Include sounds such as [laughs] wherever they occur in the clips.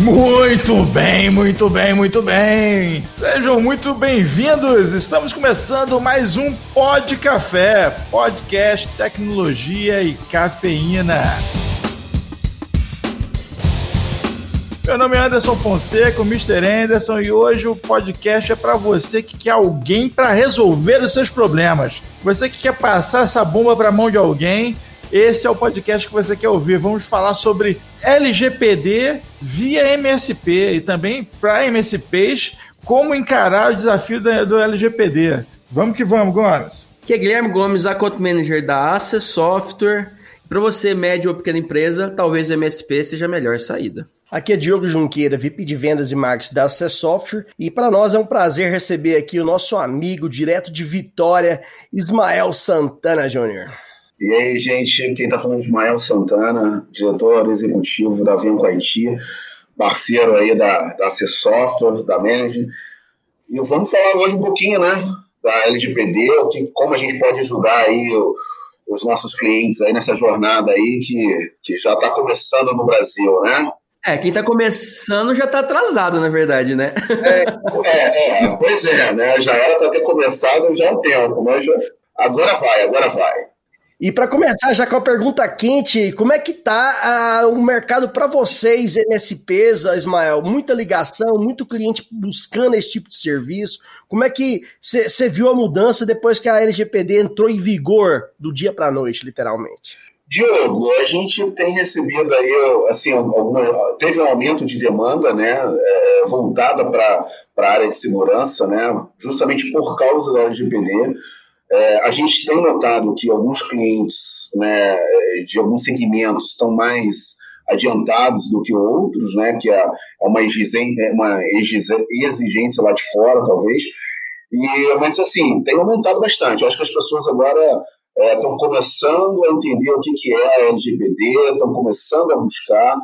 Muito bem, muito bem, muito bem. Sejam muito bem-vindos. Estamos começando mais um Pod Café, podcast tecnologia e cafeína. Meu nome é Anderson Fonseca, o Mr. Anderson, e hoje o podcast é para você que quer alguém para resolver os seus problemas. Você que quer passar essa bomba para a mão de alguém, esse é o podcast que você quer ouvir. Vamos falar sobre LGPD via MSP e também para MSPs como encarar o desafio do LGPD. Vamos que vamos, Gomes. Aqui é Guilherme Gomes, Account Manager da Access Software. Para você, média ou pequena empresa, talvez o MSP seja a melhor saída. Aqui é Diogo Junqueira, VP de Vendas e Marketing da Access Software, e para nós é um prazer receber aqui o nosso amigo direto de Vitória, Ismael Santana Júnior. E aí, gente, quem está falando é Ismael Santana, diretor executivo da Venco IT, parceiro aí da, da C Software, da Manage. E vamos falar hoje um pouquinho, né, da LGPD, o que, como a gente pode ajudar aí o, os nossos clientes aí nessa jornada aí que, que já está começando no Brasil, né? É, quem está começando já está atrasado, na verdade, né? É, é, é, pois é, né? Já era para ter começado já há um tempo, mas já... agora vai, agora vai. E para começar já com a pergunta quente, como é que tá uh, o mercado para vocês, MSPs, Ismael? Muita ligação, muito cliente buscando esse tipo de serviço. Como é que você viu a mudança depois que a LGPD entrou em vigor do dia para a noite, literalmente? Diogo, a gente tem recebido aí, assim, alguma, teve um aumento de demanda, né, é, voltada para a área de segurança, né, justamente por causa da LGPD. É, a gente tem notado que alguns clientes né, de alguns segmentos estão mais adiantados do que outros, né, que é, é uma exigência, é uma exigência lá de fora, talvez. E, mas, assim, tem aumentado bastante. Eu acho que as pessoas agora estão é, começando a entender o que, que é a LGPD, estão começando a buscar.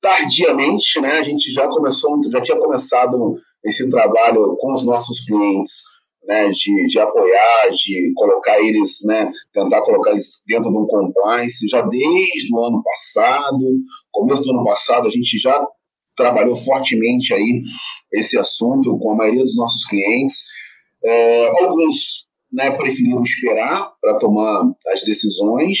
Tardiamente, né, a gente já começou, já tinha começado esse trabalho com os nossos clientes né, de, de apoiar, de colocar eles, né, tentar colocar eles dentro de um compliance, já desde o ano passado, começo do ano passado, a gente já trabalhou fortemente aí esse assunto com a maioria dos nossos clientes. É, alguns né, preferiram esperar para tomar as decisões,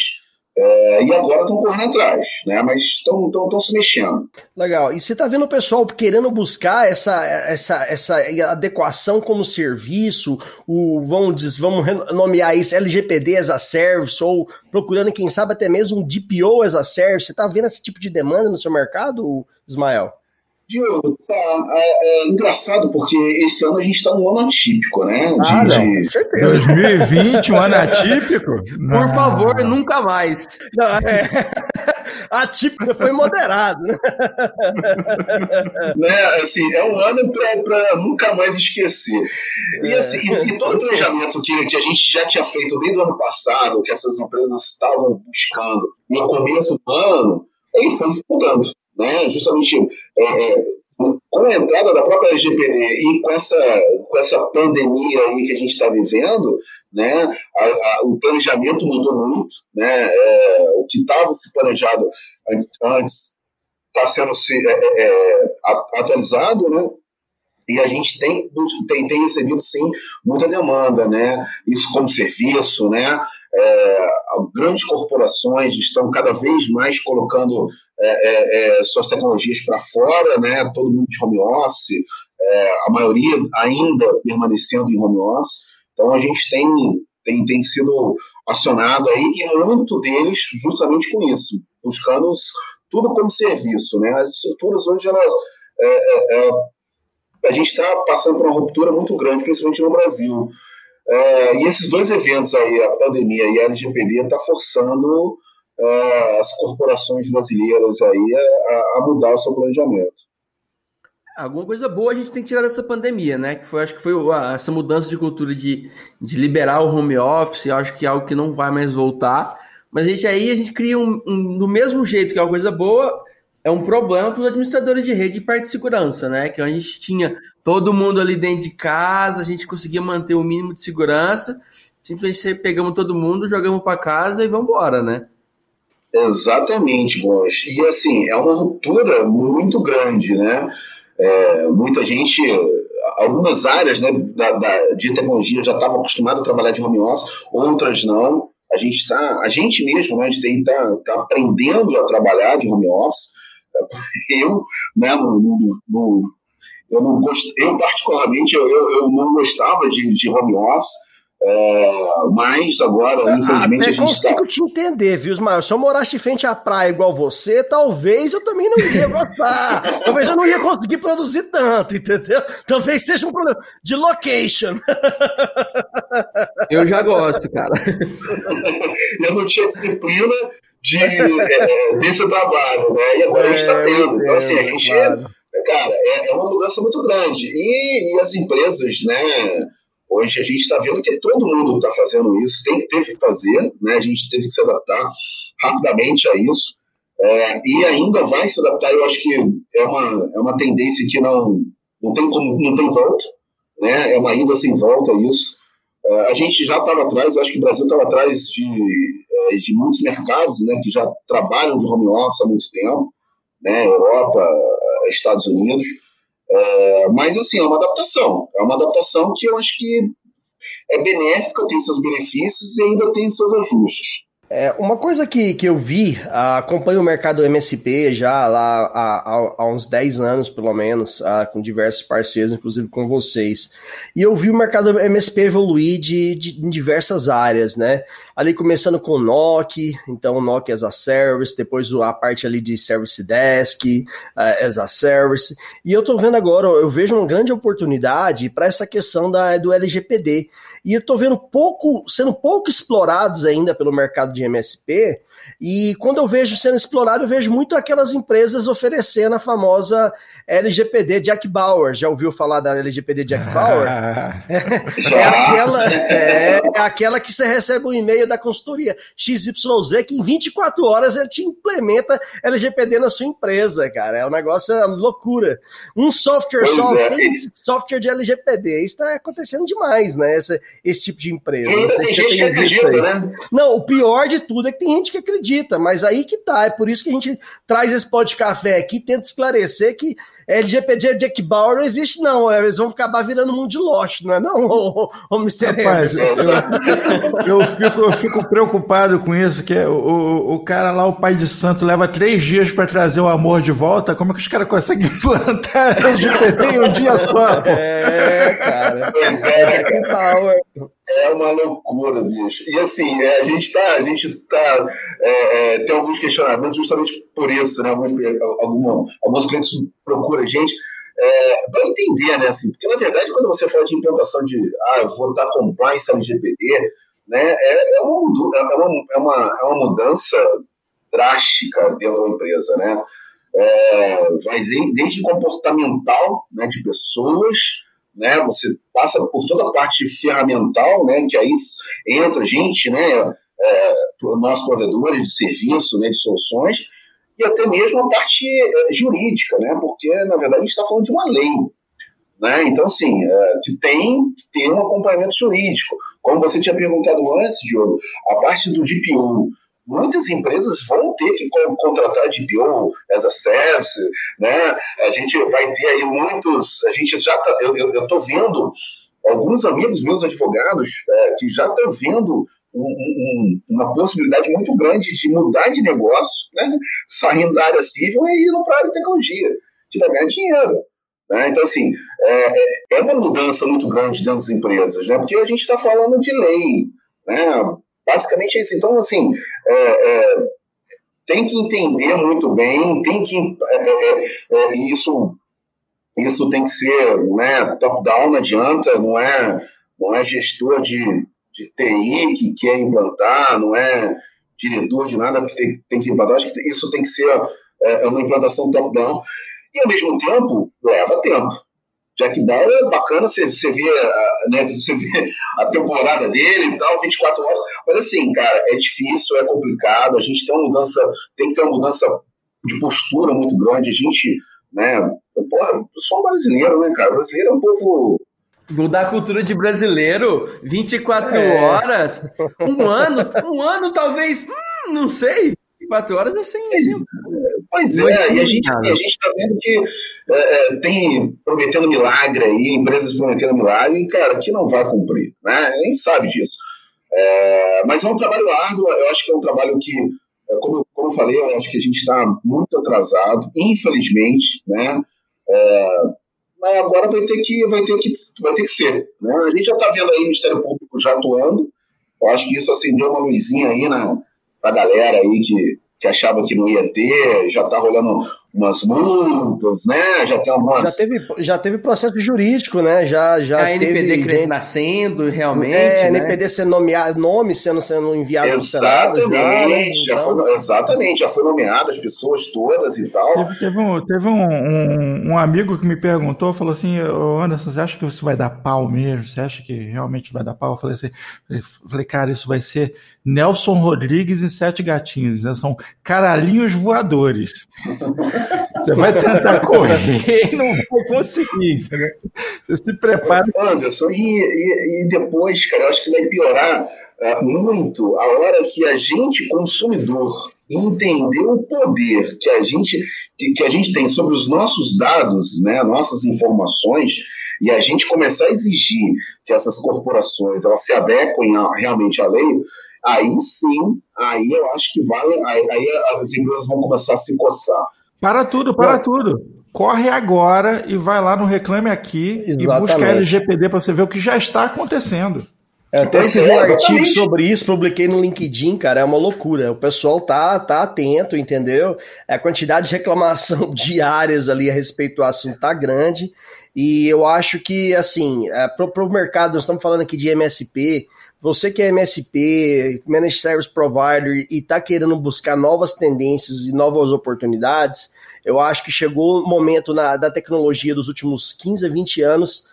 é, e agora estão correndo atrás, né? Mas estão se mexendo. Legal. E você está vendo o pessoal querendo buscar essa, essa, essa adequação como serviço, o, vamos, vamos nomear isso LGPD as a service, ou procurando, quem sabe, até mesmo um DPO as a service. Você está vendo esse tipo de demanda no seu mercado, Ismael? Diogo, tá, é, é, engraçado porque esse ano a gente está num ano atípico, né? De, ah, não, de... 2020, um ano atípico? Por favor, nunca mais. Não, é... [laughs] Atípico foi moderado. [laughs] Né? Assim, é um ano para nunca mais esquecer. E, é. assim, e, e, todo o planejamento que, que a gente já tinha feito desde o ano passado, que essas empresas estavam buscando no começo do ano, ele foi se mudando né? justamente é, é, com a entrada da própria LGPD e com essa, com essa pandemia aí que a gente está vivendo, né, a, a, o planejamento mudou muito, né, é, o que estava se planejado antes está sendo se, é, é, é atualizado, né, e a gente tem, tem, tem recebido, sim, muita demanda, né? Isso como serviço, né? É, grandes corporações estão cada vez mais colocando é, é, é suas tecnologias para fora, né? Todo mundo de home office, é, a maioria ainda permanecendo em home office. Então a gente tem, tem, tem sido acionado aí, e muito deles justamente com isso, buscando tudo como serviço, né? As estruturas hoje, elas é, a gente está passando por uma ruptura muito grande, principalmente no Brasil. É, e esses dois eventos aí, a pandemia e a LGPD, está forçando as corporações brasileiras aí a, a, mudar o seu planejamento. Alguma coisa boa a gente tem que tirar dessa pandemia, né? Que foi, acho que foi essa mudança de cultura de, de liberar o home office, acho que é algo que não vai mais voltar. Mas a gente aí a gente cria um, um do mesmo jeito que é uma coisa boa, é um problema para os administradores de rede de parte de segurança, né? Que a gente tinha todo mundo ali dentro de casa, a gente conseguia manter o mínimo de segurança, simplesmente pegamos todo mundo, jogamos para casa e vamos embora, né? Exatamente, Gomes. E assim, é uma ruptura muito grande, né? É, muita gente, algumas áreas né, da, da de tecnologia já estavam acostumadas a trabalhar de home office, outras não. A gente está, a gente mesmo, né, a gente está tá aprendendo a trabalhar de home office. [laughs] Eu, né, no, no, no eu, não gost, eu particularmente, eu, eu não gostava de, de home office é, mas agora, infelizmente, Até a gente consigo tá... te entender, viu, Ismael? Se eu morasse de frente à praia igual você, talvez eu também não ia gostar. [laughs] talvez eu não ia conseguir produzir tanto, entendeu? Talvez seja um problema de location. eu já gosto, cara. [laughs] eu não tinha disciplina de, é, desse trabalho, né? E agora é, a gente está tendo. Então, assim, a gente. Claro. Cara, é, é uma mudança muito grande. E, e as empresas, né? Hoje a gente está vendo que todo mundo está fazendo isso, tem, teve que fazer, né? a gente teve que se adaptar rapidamente a isso, é, e ainda vai se adaptar. Eu acho que é uma, é uma tendência que não, não, tem, como, não tem volta, né? é uma ida sem volta isso. É, a gente já estava atrás, acho que o Brasil estava atrás de, é, de muitos mercados né, que já trabalham de home office há muito tempo, né? Europa, Estados Unidos. É, mas, assim, é uma adaptação. É uma adaptação que eu acho que é benéfica, tem seus benefícios e ainda tem seus ajustes. É, uma coisa que, que eu vi, acompanho o mercado MSP já lá há, há, uns 10 anos, pelo menos, com diversos parceiros, inclusive com vocês. E eu vi o mercado MSP evoluir de, de, em diversas áreas, né? Ali começando com o NOC, então NOC as a Service, depois a parte ali de Service Desk, uh, as a Service. E eu tô vendo agora, eu vejo uma grande oportunidade para essa questão da, do LGPD. E eu tô vendo pouco, sendo pouco explorados ainda pelo mercado de MSP, e quando eu vejo sendo explorado, eu vejo muito aquelas empresas oferecendo a famosa LGPD Jack Bauer. Já ouviu falar da LGPD Jack [laughs] Bauer? é, é, aquela, é, é, aquela que você recebe um e-mail da consultoria XYZ que em 24 horas ele te implementa LGPD na sua empresa, cara. É um negócio, é loucura. Um software só é. software de LGPD. Isso está acontecendo demais, né? Esse, esse tipo de empresa. Não, se você tem acredita, né? Não, o pior de tudo é que tem gente que acredita, mas aí que tá. É por isso que a gente traz esse pó de café aqui, tenta esclarecer que LGPD Jack Bauer não existe, não. Eles vão acabar virando mundo de Lost, não é não, ô, ô, Mr. Rapaz, eu, eu, fico, eu fico preocupado com isso, que o, o, o cara lá, o pai de santo, leva três dias para trazer o amor de volta. Como é que os caras conseguem [laughs] implantar LGPD em um dia só? Pô? É, cara. Pois é, Jack Bauer. É uma loucura, bicho. E assim, é, a gente tá, a gente tá, é, é, tem alguns questionamentos justamente por isso, né? Alguns, alguns clientes procuram a gente é, para entender, né? Assim, porque na verdade, quando você fala de implantação de, ah, vou dar compliance LGPD, né? É, é, uma, é, uma, é, uma, é uma mudança drástica dentro da empresa, né? É, vai desde comportamental, né, de pessoas né? Você passa por toda a parte ferramental, né? Que aí entra gente, né? É, nossos provedores de serviço, né? De soluções até mesmo a parte é, jurídica, né? Porque na verdade a gente está falando de uma lei. Né? Então, assim, é, que tem que ter um acompanhamento jurídico. Como você tinha perguntado antes, Diogo, a parte do DPO, muitas empresas vão ter que contratar DPO as a service, né? A gente vai ter aí muitos, a gente já tá, eu estou vendo alguns amigos meus advogados é, que já estão vendo um, um, uma possibilidade muito grande de mudar de negócio, né? Saindo da área civil e indo para a área de tecnologia, de ganhar dinheiro. Né? Então, assim, é, é uma mudança muito grande dentro das empresas, né? Porque a gente está falando de lei, né? Basicamente é isso. Então, assim, é, é, tem que entender muito bem, tem que. É, é, é, isso, isso tem que ser né, top-down, não adianta, não é, não é gestor de, de TI que quer implantar, não é diretor de nada que tem, tem que implantar. Acho que isso tem que ser é, uma implantação top-down. E, ao mesmo tempo, leva tempo. Jack Bauer é bacana, você, você, vê, né, você vê a temporada dele e tal, 24 horas. Mas assim, cara, é difícil, é complicado. A gente tem uma mudança, tem que ter uma mudança de postura muito grande. A gente, né, porra, eu sou um brasileiro, né, cara? O brasileiro é um povo. Mudar a cultura de brasileiro, 24 é. horas, um ano, um ano talvez, hum, não sei, 24 horas é sem. Pois é, e a gente a está vendo que é, é, tem prometendo milagre aí, empresas prometendo milagre, e, cara, que não vai cumprir, né? A gente sabe disso. É, mas é um trabalho árduo, eu acho que é um trabalho que, é, como, como eu falei, eu acho que a gente está muito atrasado, infelizmente, né? Mas agora vai ter que, vai ter que, vai ter que ser. Né? A gente já está vendo aí o Ministério Público já atuando. Eu acho que isso acendeu uma luzinha aí na, a galera aí que, que achava que não ia ter, já está rolando umas multas, né? Já tem algumas. Já teve, já teve processo jurídico, né? Já, já a NPD teve gente... nascendo, realmente. É, né? NPD sendo nomeado, nome sendo, sendo enviado exatamente, já, né? já então... foi, exatamente, já foi nomeado as pessoas todas e tal. Teve, teve, um, teve um, um, um, amigo que me perguntou, falou assim, Anderson, você acha que você vai dar pau mesmo? Você acha que realmente vai dar pau? Eu falei assim, eu falei, cara, isso vai ser Nelson Rodrigues e Sete Gatinhos, né? São caralhinhos voadores. [laughs] Você vai tentar correr e não vai conseguir? Você se prepara. Anderson, e, e, e, depois, cara, eu acho que vai piorar uh, muito a hora que a gente, consumidor, entender o poder que a gente, que, que a gente tem sobre os nossos dados, né, nossas informações, e a gente começar a exigir que essas corporações elas se adequem a, realmente à lei, aí sim, aí eu acho que vai, aí, aí as empresas vão começar a se coçar. Para tudo, para tudo. Corre agora e vai lá no Reclame Aqui Exatamente. e busca LGPD para você ver o que já está acontecendo. Eu até escrevi um artigo sobre isso, publiquei no LinkedIn, cara, é uma loucura. O pessoal tá, tá atento, entendeu? A quantidade de reclamação [laughs] diárias ali a respeito do assunto tá grande. E eu acho que, assim, é, para o mercado, nós estamos falando aqui de MSP, você que é MSP, Managed Service Provider, e está querendo buscar novas tendências e novas oportunidades, eu acho que chegou o momento na, da tecnologia dos últimos 15 a 20 anos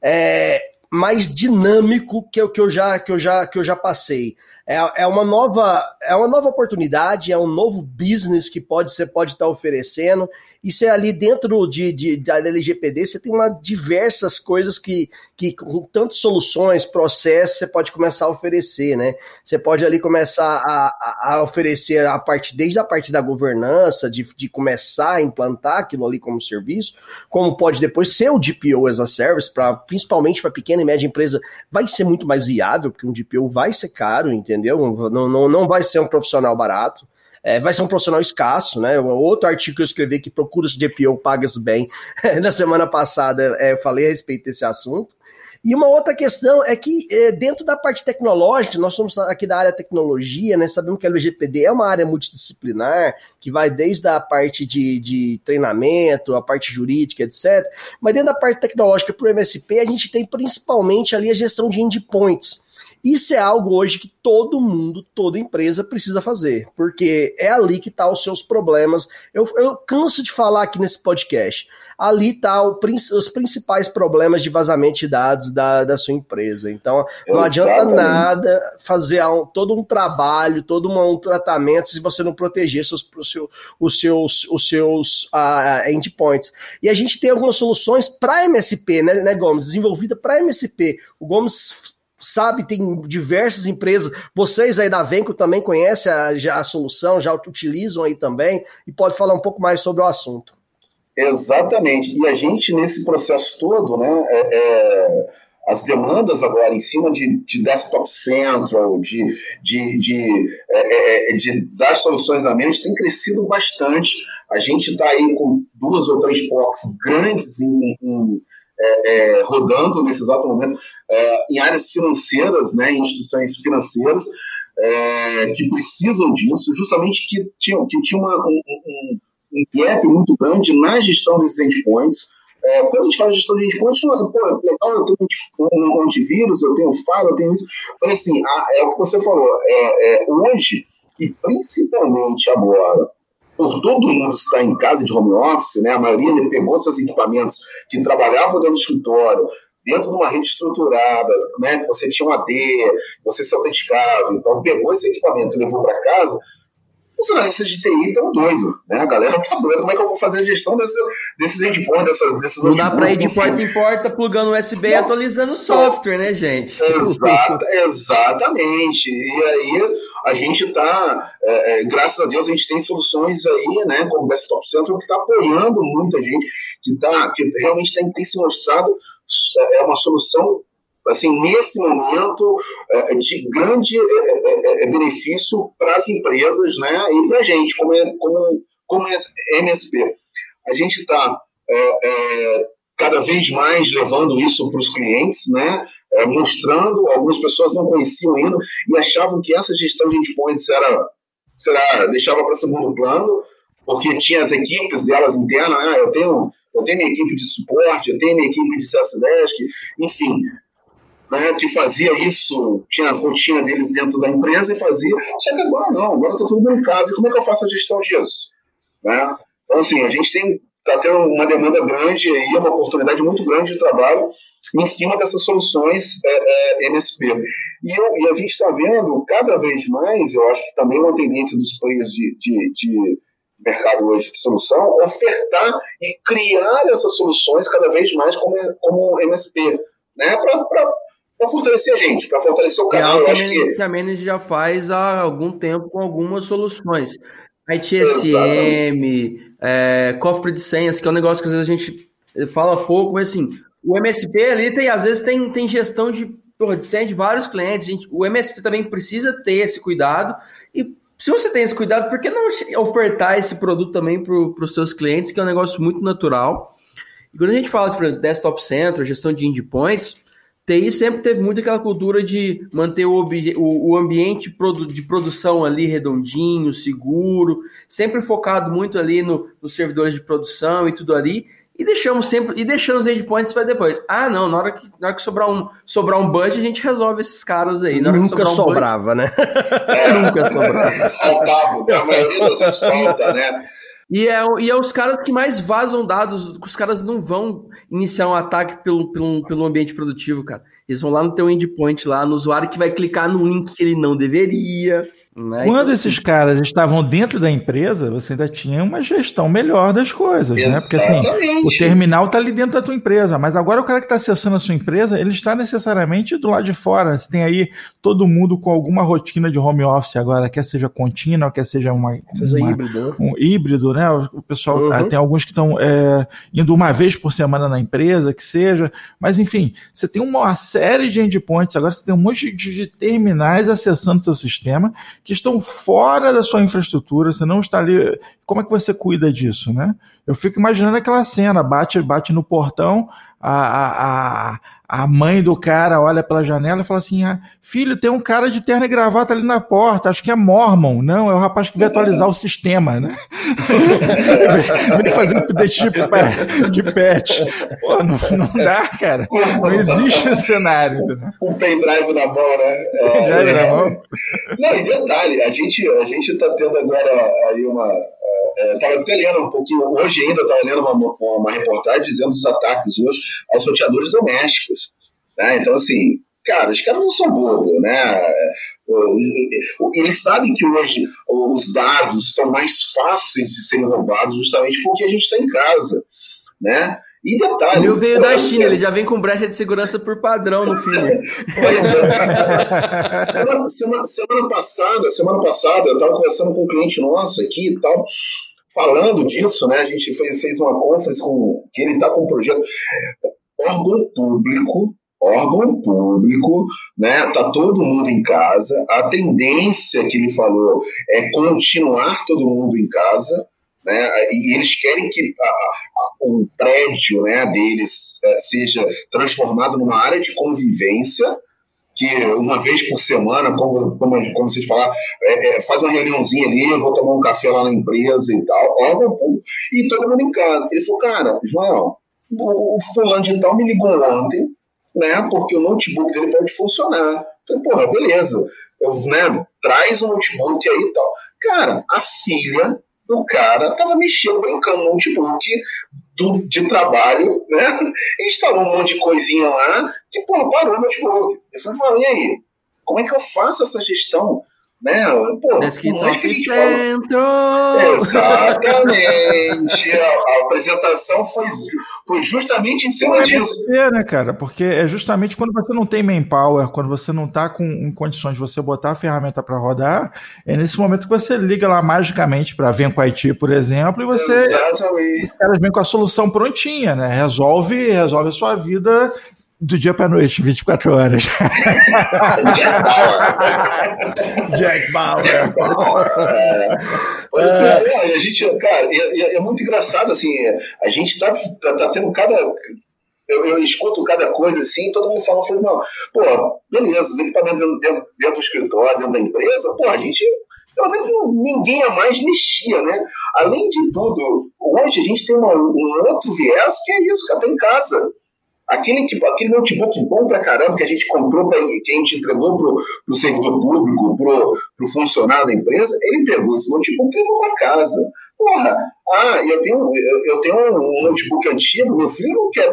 é, mais dinâmico que, que, eu já, que, eu já, que eu já passei. É, é, uma nova, é uma nova oportunidade, é um novo business que pode, você pode estar oferecendo. E você ali dentro de, de, da LGPD, você tem uma diversas coisas que, que com tantas soluções, processos, você pode começar a oferecer, né? Você pode ali começar a, a oferecer a parte, desde a parte da governança, de, de começar a implantar aquilo ali como serviço, como pode depois ser o DPO as a service, pra, principalmente para pequena e média empresa, vai ser muito mais viável, porque um DPO vai ser caro, entendeu? Não, não, não vai ser um profissional barato. É, vai ser um profissional escasso, né? Outro artigo que eu escrevi que procura de DPO pagas bem. [laughs] Na semana passada é, eu falei a respeito desse assunto. E uma outra questão é que, é, dentro da parte tecnológica, nós somos aqui da área tecnologia, né? Sabemos que a LGPD é uma área multidisciplinar, que vai desde a parte de, de treinamento, a parte jurídica, etc. Mas dentro da parte tecnológica para o MSP, a gente tem principalmente ali a gestão de endpoints. Isso é algo hoje que todo mundo, toda empresa precisa fazer, porque é ali que estão tá os seus problemas. Eu, eu canso de falar aqui nesse podcast. Ali tá os principais problemas de vazamento de dados da, da sua empresa. Então, não Exatamente. adianta nada fazer um, todo um trabalho, todo um, um tratamento se você não proteger seus, seu, os seus, os seus uh, endpoints. E a gente tem algumas soluções para MSP, né, né, Gomes? Desenvolvida para MSP. O Gomes sabe, tem diversas empresas. Vocês aí da Venco também conhecem a, já a solução, já utilizam aí também, e pode falar um pouco mais sobre o assunto. Exatamente. E a gente, nesse processo todo, né, é, é, as demandas agora em cima de, de Desktop Central, de, de, de, é, é, é de das soluções a menos, tem crescido bastante. A gente está aí com duas ou três POCs grandes em, em é, é, rodando nesse exato momento é, em áreas financeiras, né, em instituições financeiras é, que precisam disso, justamente que tinha, que tinha uma, um, um, um, gap muito grande na gestão desses endpoints. É, quando a gente fala de gestão de endpoints, pô, legal, eu tenho um antivírus, eu tenho firewall, eu tenho isso. Mas assim, a, é o que você falou, é, hoje, e principalmente agora, por todo mundo estar em casa de home office, né? A maioria pegou seus equipamentos que trabalhavam dentro do escritório, dentro de uma rede estruturada, né? Você tinha um AD, você se autenticava, então pegou esse equipamento e levou para casa. Funcionalistas de TI estão doidos, né? A galera tá doida. Como é que eu vou fazer a gestão desse, desses endpoints, dessas, desses Não dá para ir de porta em porta plugando USB e atualizando o software, né, gente? Exata, [laughs] exatamente. E aí a gente está, é, é, graças a Deus, a gente tem soluções aí, né, como o Desktop Center, que está apoiando muita gente, que, tá, que realmente tem, tem se mostrado é uma solução assim, nesse momento é, de grande é, é, benefício para as empresas né, e para a gente, como, como, como MSP. A gente está cada vez mais levando isso para os clientes, né, mostrando, algumas pessoas não conheciam ainda e achavam que essa gestão de endpoints era, será, deixava para segundo plano, porque tinha as equipes delas internas, né? eu tenho eu tenho minha equipe de suporte, eu tenho minha equipe de Service Desk, enfim, né, que fazia isso, tinha a rotina deles dentro da empresa e fazia, só que agora não, agora está todo mundo em casa, e como é que eu faço a gestão disso? Né? Então, assim, a gente tem está tendo uma demanda grande e uma oportunidade muito grande de trabalho em cima dessas soluções é, é, MSP. E, eu, e, a gente está vendo cada vez mais, eu acho que também é uma tendência dos players de, de, de mercado hoje de solução, ofertar e criar essas soluções cada vez mais como, como MSP, né? para fortalecer a gente, para fortalecer o canal. É eu acho que... a Manage já faz há algum tempo com algumas soluções. ITSM, é, cofre de senhas, que é um negócio que às vezes a gente fala pouco, mas assim, o MSP ali tem, às vezes tem, tem gestão de, porra, de senha de vários clientes. Gente, o MSP também precisa ter esse cuidado e se você tem esse cuidado, por que não ofertar esse produto também para os seus clientes, que é um negócio muito natural? E quando a gente fala de desktop center, gestão de endpoints, TI sempre teve muito aquela cultura de manter o, o, o ambiente produ de produção ali redondinho, seguro, sempre focado muito ali no, nos servidores de produção e tudo ali, e deixamos sempre e deixamos os endpoints para depois. Ah, não, na hora que, na hora que sobrar um sobrar um budget, a gente resolve esses caras aí. Nunca sobrava, um budget, né? [laughs] É, nunca sobrava. Faltava, a maioria das vezes falta, né? E é, e é os caras que mais vazam dados, os caras não vão iniciar um ataque pelo, pelo, pelo ambiente produtivo, cara. Eles vão lá no teu endpoint, lá no usuário que vai clicar no link que ele não deveria. Né? Quando então, esses assim... caras estavam dentro da empresa, você ainda tinha uma gestão melhor das coisas, Exatamente. né? Porque assim, o terminal está ali dentro da tua empresa, mas agora o cara que está acessando a sua empresa, ele está necessariamente do lado de fora. Você tem aí todo mundo com alguma rotina de home office agora, quer seja contínua, quer seja uma, seja uma híbrido. um híbrido, né? O pessoal uhum. tem alguns que estão é, indo uma vez por semana na empresa, que seja, mas enfim, você tem uma série de endpoints, agora você tem um monte de terminais acessando seu sistema que estão fora da sua infraestrutura, você não está ali. Como é que você cuida disso, né? Eu fico imaginando aquela cena, bate, bate no portão, a, a, a mãe do cara olha pela janela e fala assim: ah, filho, tem um cara de terno e gravata ali na porta, acho que é Mormon. Não, é o rapaz que veio atualizar o sistema, né? [laughs] Vem fazer um update de pet. Pô, não, não dá, cara. Não existe esse cenário. Um pendrive na mão, né? É, pendrive é, na mão. Não, e detalhe, a gente, a gente tá tendo agora aí uma estava é, até lendo um pouquinho, hoje ainda estava lendo uma, uma, uma, reportagem dizendo os ataques hoje aos roteadores domésticos. Né? Então, assim, cara, os caras não são bobos, né? Eles sabem que hoje os dados são mais fáceis de serem roubados justamente porque a gente está em casa, né? E detalhe. O meu veio da China, ele já vem com brecha de segurança por padrão no filme. [laughs] Pois é. semana, semana, semana, passada, semana passada, eu estava conversando com um cliente nosso aqui e tal, falando disso, né? A gente fez, fez uma conference com que ele está com um projeto órgão público órgão público, né? Tá todo mundo em casa. A tendência que ele falou é continuar todo mundo em casa, né? E eles querem que a, a, o prédio, né, deles é, seja transformado numa área de convivência que uma vez por semana, como, como, como vocês falaram, é, é, faz uma reuniãozinha ali, vou tomar um café lá na empresa e tal, público, e todo mundo em casa. Ele falou, cara, Ismael, o, o fulano de tal me ligou ontem, né, porque o notebook dele pode funcionar. Eu falei, porra, beleza, eu, né, traz o notebook aí e tal. Cara, a filha do cara tava mexendo, brincando no notebook do, de trabalho, né? [laughs] Instalou um monte de coisinha lá, que, pô, parou o notebook. Eu falei, e aí? Como é que eu faço essa gestão né? Pô, Desktop Centro! Exatamente! a, a, apresentação foi, foi justamente em cima disso. É, né, cara? Porque é justamente quando você não tem manpower, quando você não está com em condições de você botar a ferramenta para rodar, é nesse momento que você liga lá magicamente para Vem com IT, por exemplo, e você. Exatamente. Os caras vêm com a solução prontinha, né? Resolve, resolve a sua vida do dia para noite, 24 horas. [laughs] Jack Bauer. Jack Bauer. É. É, a gente, cara, é, é, muito engraçado, assim, a gente tá, tá, tá tendo cada. Eu, eu, escuto cada coisa assim, todo mundo fala, fala não, pô, beleza, os equipamentos dentro, dentro, dentro do escritório, dentro da empresa, pô, a gente pelo menos ninguém a mais mexia, né? Além de tudo, hoje a gente tem uma, um outro viés que é isso, até em casa. Aquele, aquele notebook bom pra caramba que a gente comprou, pra, que a gente entregou pro, pro servidor público, pro, pro funcionário da empresa, ele pegou esse notebook e levou pra casa. Porra, ah, eu tenho, eu, eu tenho um notebook antigo, meu filho não quer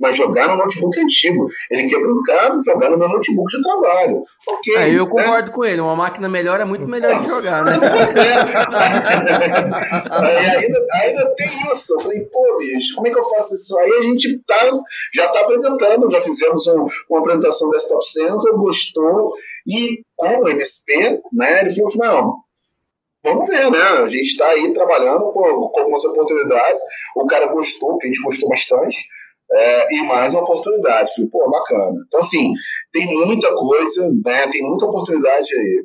mas jogar no notebook antigo. Ele quer brincar, jogar no meu notebook de trabalho. Ok. É, eu né? concordo com ele. Uma máquina melhor é muito melhor de jogar, né? [laughs] é. ainda, ainda tem isso. Eu falei, pô, bicho, como é que eu faço isso? Aí a gente tá, já está apresentando, já fizemos um, uma apresentação Desktop Center, gostou, e com o MSP, né, ele falou, não, vamos ver, né? A gente está aí trabalhando com, com algumas oportunidades. O cara gostou, que a gente gostou bastante é, e mais uma oportunidade. Falei, pô, bacana. Então, assim, tem muita coisa, né? Tem muita oportunidade aí.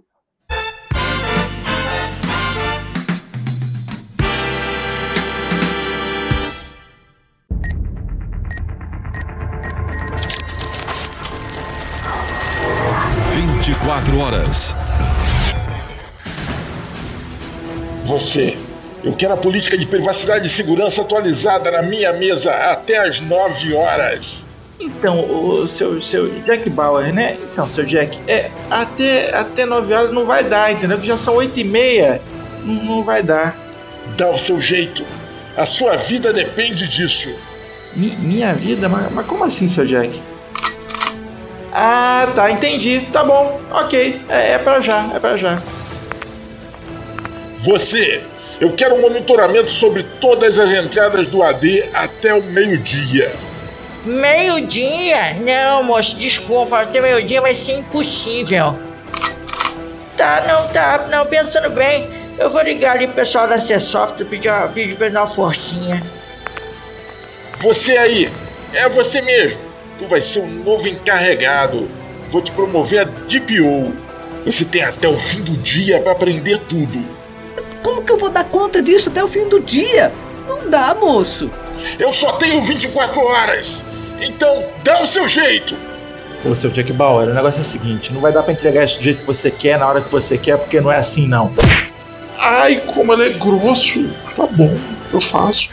Vinte e quatro horas. Você eu quero a política de privacidade e segurança atualizada na minha mesa até às 9 horas. Então, o seu, seu Jack Bauer, né? Então, seu Jack, é, até, até 9 horas não vai dar, entendeu? Que já são 8 e meia. Não, não vai dar. Dá o seu jeito. A sua vida depende disso. Mi, minha vida? Mas, mas como assim, seu Jack? Ah, tá, entendi. Tá bom, ok. É, é pra já, é pra já. Você eu quero um monitoramento sobre todas as entradas do AD até o meio-dia. Meio-dia? Não, moço, desculpa, até meio-dia vai ser impossível. Tá, não, tá, não, pensando bem, eu vou ligar ali pro pessoal da C-Soft pedir, pedir pra dar uma forcinha. Você aí, é você mesmo. Tu vai ser um novo encarregado. Vou te promover a DPO. Você tem até o fim do dia para aprender tudo. Como que eu vou dar conta disso até o fim do dia? Não dá, moço. Eu só tenho 24 horas. Então, dá o seu jeito. Ô, seu Jack Bauer, o negócio é o seguinte: não vai dar pra entregar isso do jeito que você quer, na hora que você quer, porque não é assim, não. Ai, como ele é grosso. Tá bom, eu faço.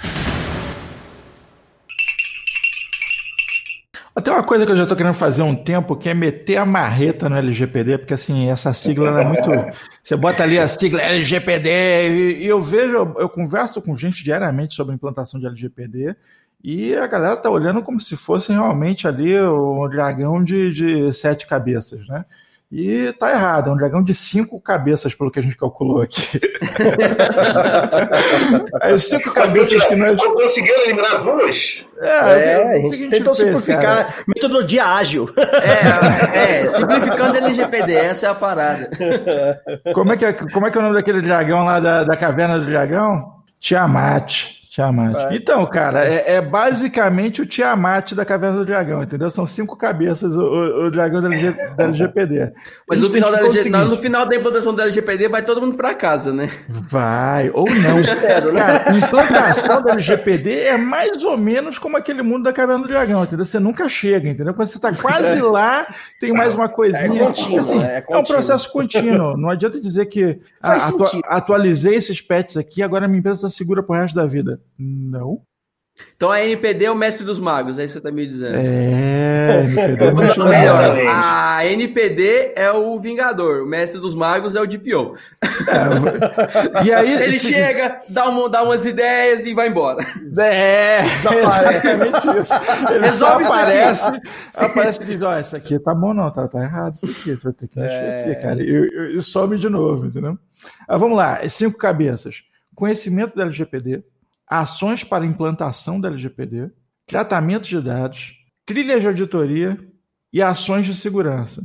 Coisa que eu já estou querendo fazer há um tempo, que é meter a marreta no LGPD, porque assim, essa sigla é muito. [laughs] Você bota ali a sigla LGPD, e, eu vejo, eu, converso com gente diariamente sobre a implantação de LGPD, e a galera tá olhando como se fosse realmente ali um dragão de, de sete cabeças, né? E tá errado, é um dragão de cinco cabeças, pelo que a gente calculou aqui. As [laughs] cinco cabeças que nós. Conseguiram eliminar duas? É, é a gente tentou fez, simplificar. Cara? Metodologia ágil. É, é, simplificando LGPD, essa é a parada. Como é que é, como é, que é o nome daquele dragão lá da, da caverna do dragão? Tiamat. Tiamat. Então, cara, é, é, basicamente o Tiamat da Caverna do Dragão, entendeu? São cinco cabeças o, o, o dragão da, LG, da LGPD. [laughs] Mas no final, da LG, no final da implantação da LGPD vai todo mundo para casa, né? Vai, ou não. [laughs] Espero, né? Cara, implantação da LGPD é mais ou menos como aquele mundo da Caverna do Dragão, entendeu? Você nunca chega, entendeu? Quando você tá quase [laughs] lá, tem mais uma coisinha. É, contínuo, assim, é, é um processo contínuo. Não adianta dizer que ah, atu atualizei esses pets aqui, agora a minha empresa está segura pro resto da vida. Não. Então a NPD é o mestre dos magos, é isso que você tá me dizendo. É, NPD Ou não melhor, Exatamente. a NPD é o Vingador, o mestre dos magos é o DPO. é. [laughs] E aí, Ele se- chega, dá, uma, dá umas ideias e vai embora. É, exatamente isso. Ele Resolve só aparece, aparece e diz, ó, isso aqui tá bom não, tá, tá errado isso aqui, você vai ter que mexer aqui, cara. E, e- e some de novo, entendeu? Ah, vamos lá, cinco cabeças. Conhecimento da LGPD, ações para implantação da LGPD, tratamento de dados, trilhas de auditoria e ações de segurança.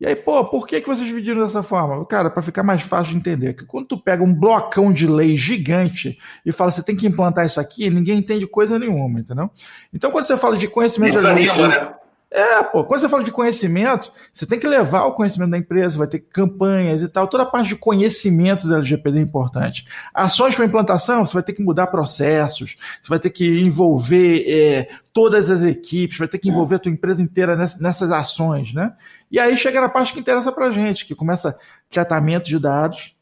E aí, pô, por que, que vocês dividiram dessa forma? Cara, para ficar mais fácil de entender, que quando tu pega um blocão de lei gigante e fala, você tem que implantar isso aqui, ninguém entende coisa nenhuma, entendeu? Então, quando você fala de conhecimento... Desanima, né? É, pô, quando você fala de conhecimento, você tem que levar o conhecimento da empresa, vai ter campanhas e tal. Toda a parte de conhecimento da LGPD é importante. Ações para implantação, você vai ter que mudar processos, você vai ter que envolver é, todas as equipes, vai ter que envolver a tua empresa inteira ness- nessas ações, né? E aí chega na parte que interessa pra gente, que começa tratamento de dados.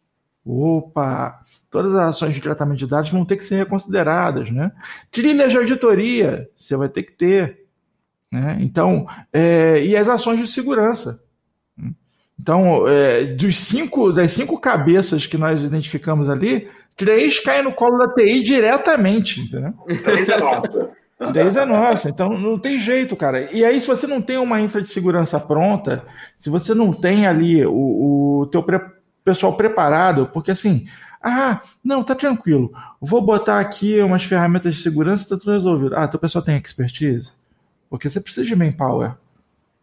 Opa, todas as ações de tratamento de dados vão ter que ser reconsideradas, né? Trilhas de auditoria, você vai ter que ter. Né? Então, é, e as ações de segurança. Então, é, dos cinco, das cinco cabeças que nós identificamos ali, três caem no colo da TI diretamente, entendeu? Três é nossa. Três é nossa, então não tem jeito, cara. E aí, se você não tem uma infra de segurança pronta, se você não tem ali o, o teu pre- pessoal preparado, porque assim, ah, não, tá tranquilo, vou botar aqui umas ferramentas de segurança, tá tudo resolvido. Ah, teu pessoal tem expertise? Porque você precisa de manpower.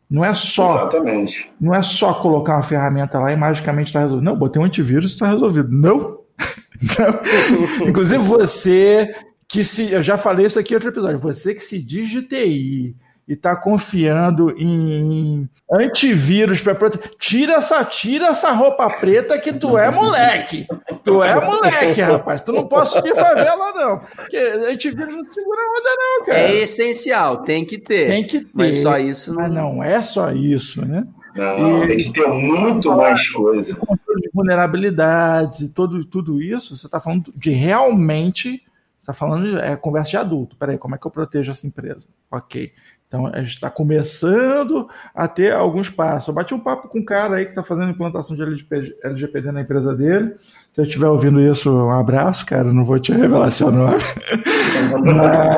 Não é só Exatamente. não é só colocar uma ferramenta lá e magicamente está resolvido. Não, botei um antivírus e está resolvido. Não. [laughs] Não. Inclusive você que se. Eu já falei isso aqui em outro episódio. Você que se diz de TI e está confiando em antivírus para proteger. Tira essa, tira essa roupa preta que tu é moleque. Tu é moleque, rapaz. Tu não pode subir favela, não. Porque antivírus não segura a onda, não, cara. É essencial, tem que ter. Tem que ter. Mas só isso Mas não é só isso, né? Não, E- tem que ter muito mais coisa. controle de vulnerabilidades e todo, tudo isso, você está falando de realmente. Está falando de é, conversa de adulto. Peraí, como é que eu protejo essa empresa? Ok. Então a gente está começando a ter alguns passos. Eu bati um papo com um cara aí que está fazendo implantação de LGPD, na empresa dele. Se você estiver ouvindo isso, um abraço, cara. Não vou te revelar seu nome. Mas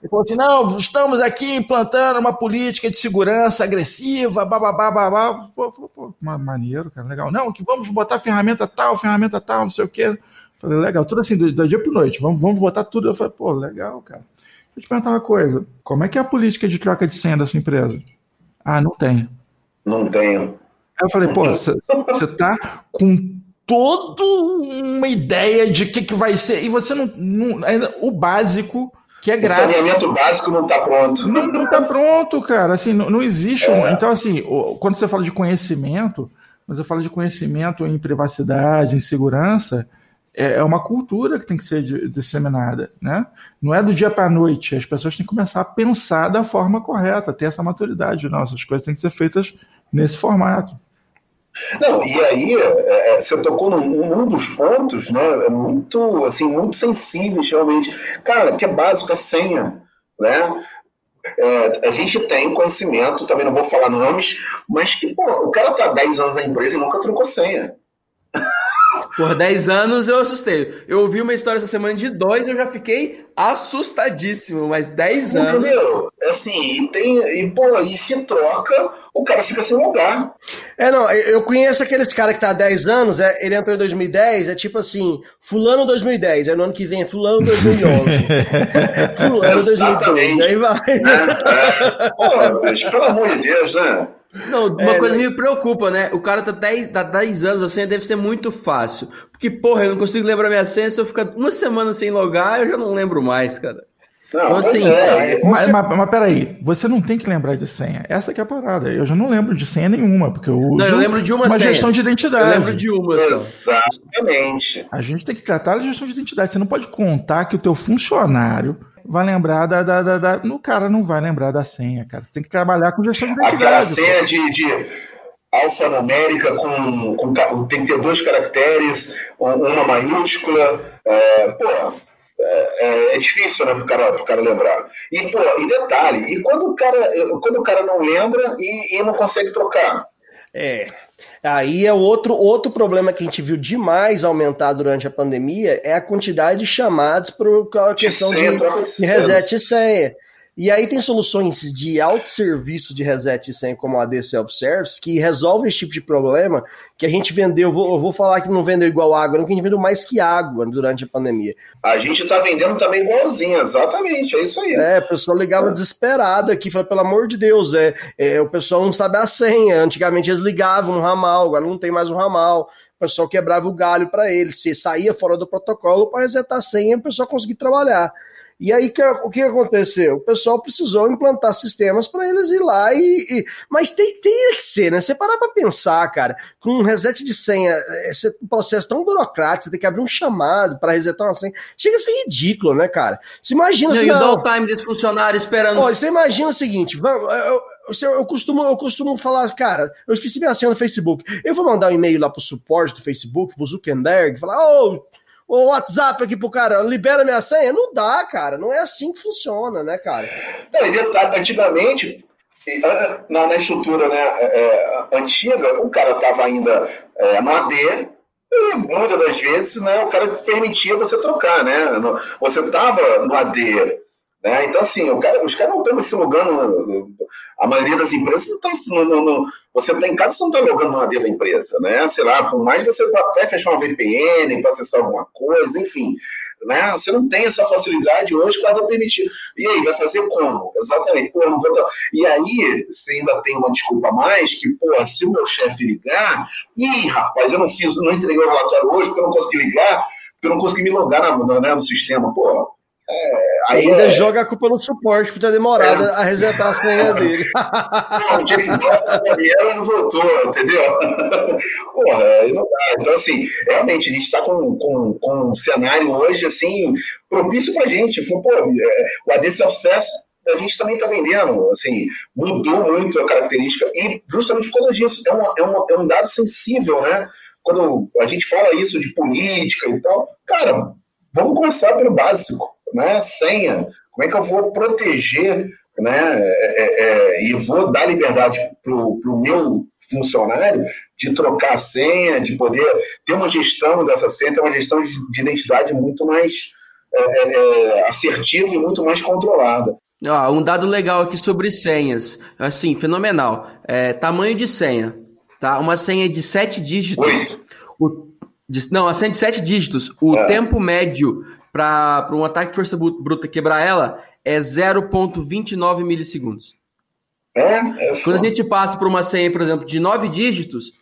ele falou assim: não, estamos aqui implantando uma política de segurança agressiva, bababá, babá. Pô, falou, pô, ma- maneiro, cara, legal. Não, que vamos botar ferramenta tal, ferramenta tal, não sei o quê. Falei, legal, tudo assim, do dia pro noite, vamos, vamos botar tudo. Eu falei, pô, legal, cara. Deixa eu te perguntar uma coisa: como é que é a política de troca de senha da sua empresa? Ah, não tem. Não tenho. Aí eu falei, pô, você [laughs] tá com toda uma ideia de o que, que vai ser, e você não. não ainda, o básico, que é O grátis. saneamento básico não está pronto. Não, não tá pronto, cara. Assim, não, não existe. um- Então, assim, o- quando você fala de conhecimento, mas eu falo de conhecimento em privacidade, em segurança, é, é uma cultura que tem que ser di- disseminada, né? Não é do dia para a noite. As pessoas têm que começar a pensar da forma correta, ter essa maturidade. Não, coisas têm que ser feitas nesse formato. Não, e aí é, é, você tocou num, num dos pontos, né? é Muito, assim, muito sensíveis realmente. Cara, que é básico é senha, né? É, a gente tem conhecimento, também não vou falar nomes, mas que, pô, o cara tá há 10 anos na empresa e nunca trocou senha. Por 10 anos eu assustei. Eu ouvi uma história essa semana de dois, eu já fiquei assustadíssimo, mas 10 anos. Entendeu? Assim, e tem, e, pô, e se troca, o cara fica sem lugar. É, não, eu conheço aqueles cara que tá há 10 anos, é, ele entrou em 2010, é tipo assim, fulano 2010, aí no ano que vem é fulano 2011. [laughs] fulano 2012, Exatamente. aí vai. Né? É. Pô, bicho, pelo amor de Deus, né? Não, uma É, coisa né? me preocupa, né? O cara tá 10, tá 10 anos, a senha deve ser muito fácil. Porque, porra, eu não consigo lembrar minha senha, se eu ficar uma semana sem logar, eu já não lembro mais, cara. Não, Então, mas assim, é, Mas, mas, mas peraí, você não tem que lembrar de senha. Essa que é a parada. Eu já não lembro de senha nenhuma, porque eu uso Não, eu lembro de uma senha. gestão de identidade. Eu lembro de uma só. Exatamente. A gente tem que tratar a gestão de identidade. Você não pode contar que o teu funcionário vai lembrar da, da, da, da- O cara não vai lembrar da senha, cara. Você tem que trabalhar com gestão de Aquela identidade. senha de, de alfanumérica com, com tem que ter dois caracteres, um- uma maiúscula. É, pô, é, é, difícil, né, pro cara, pro cara lembrar. E, pô, e detalhe, e quando o cara, quando o cara não lembra e, e não consegue trocar? É. Aí é outro, outro problema que a gente viu demais aumentar durante a pandemia é a quantidade de chamadas por a questão de, de reset e senha. E aí tem soluções de autosserviço de reset sem como a AD Self-Service que resolve esse tipo de problema que a gente vendeu, eu vou, vou falar que não vendeu igual água, não que a gente vendeu mais que água durante a pandemia. A gente está vendendo também igualzinho, exatamente, é isso aí. É, o pessoal ligava é. desesperado aqui, falava, pelo amor de Deus, é, é, o pessoal não sabe a senha, antigamente eles ligavam um ramal, agora não tem mais um ramal, o pessoal quebrava o galho para eles, se saía fora do protocolo para resetar a senha, o pessoal conseguir trabalhar. E aí que, o que aconteceu? O pessoal precisou implantar sistemas para eles ir lá e, e. mas tem, tem que ser, né? Você parar para pensar, cara, com um reset de senha, esse processo tão burocrático, você tem que abrir um chamado para resetar uma senha. Chega a ser ridículo, né, cara? Você imagina. Não, se e não... o time desse funcionário esperando. Olha, você imagina o seguinte: vamos. Eu, eu, eu, costumo, eu costumo falar, cara, eu esqueci minha senha no Facebook. Eu vou mandar um e-mail lá pro suporte do Facebook, pro Zuckerberg, falar, ô. Oh, o WhatsApp aqui pro cara, libera minha senha? Não dá, cara. Não é assim que funciona, né, cara? Não, e antigamente, na, na estrutura né, é, é, antiga, o cara tava ainda é, no AD, e muitas das vezes né, o cara permitia você trocar, né? Você tava no AD né? Então, assim, cara, os caras não estão se logando. A maioria das empresas estão. Você está em casa, você não está logando no AD da empresa. Né? Sei lá, por mais você vai fechar uma VPN para acessar alguma coisa, enfim. Né? Você não tem essa facilidade hoje para permitir. E aí, vai fazer como? Exatamente. Pô, não vou. E aí, você ainda tem uma desculpa a mais, que, pô, se o meu chefe ligar, ih, rapaz, eu não fiz, não entreguei o relatório hoje porque eu não consegui ligar, porque eu não consegui me logar na, no, né, no sistema. Pô, é, ainda é... joga a culpa no suporte por ter demorado é, a resetar a senha dele. [laughs] Não, o Jeff não voltou, entendeu? [laughs] Porra, não dá. Então, assim, realmente, a gente está com, com, com um cenário hoje, assim, propício pra gente. Pô, é, o AD Self-Service a gente também está vendendo, assim, mudou muito a característica, e justamente por causa disso, é, uma, é, uma, é um dado sensível, né? Quando a gente fala isso de política e tal, cara, vamos começar pelo básico né, senha, como é que eu vou proteger né, é, é, é e vou dar liberdade para o meu funcionário de trocar a senha, de poder ter uma gestão dessa senha, ter uma gestão de, de identidade muito mais é, é, é assertiva e muito mais controlada. Ah, um dado legal aqui sobre senhas, assim, fenomenal. É, tamanho de senha, tá? Uma senha de sete dígitos. Oito. O, de, não, a senha de sete dígitos. O tempo médio para um ataque de força bruta quebrar ela é 0,29 milissegundos. É, é Quando a gente passa por uma senha, por exemplo, de nove dígitos,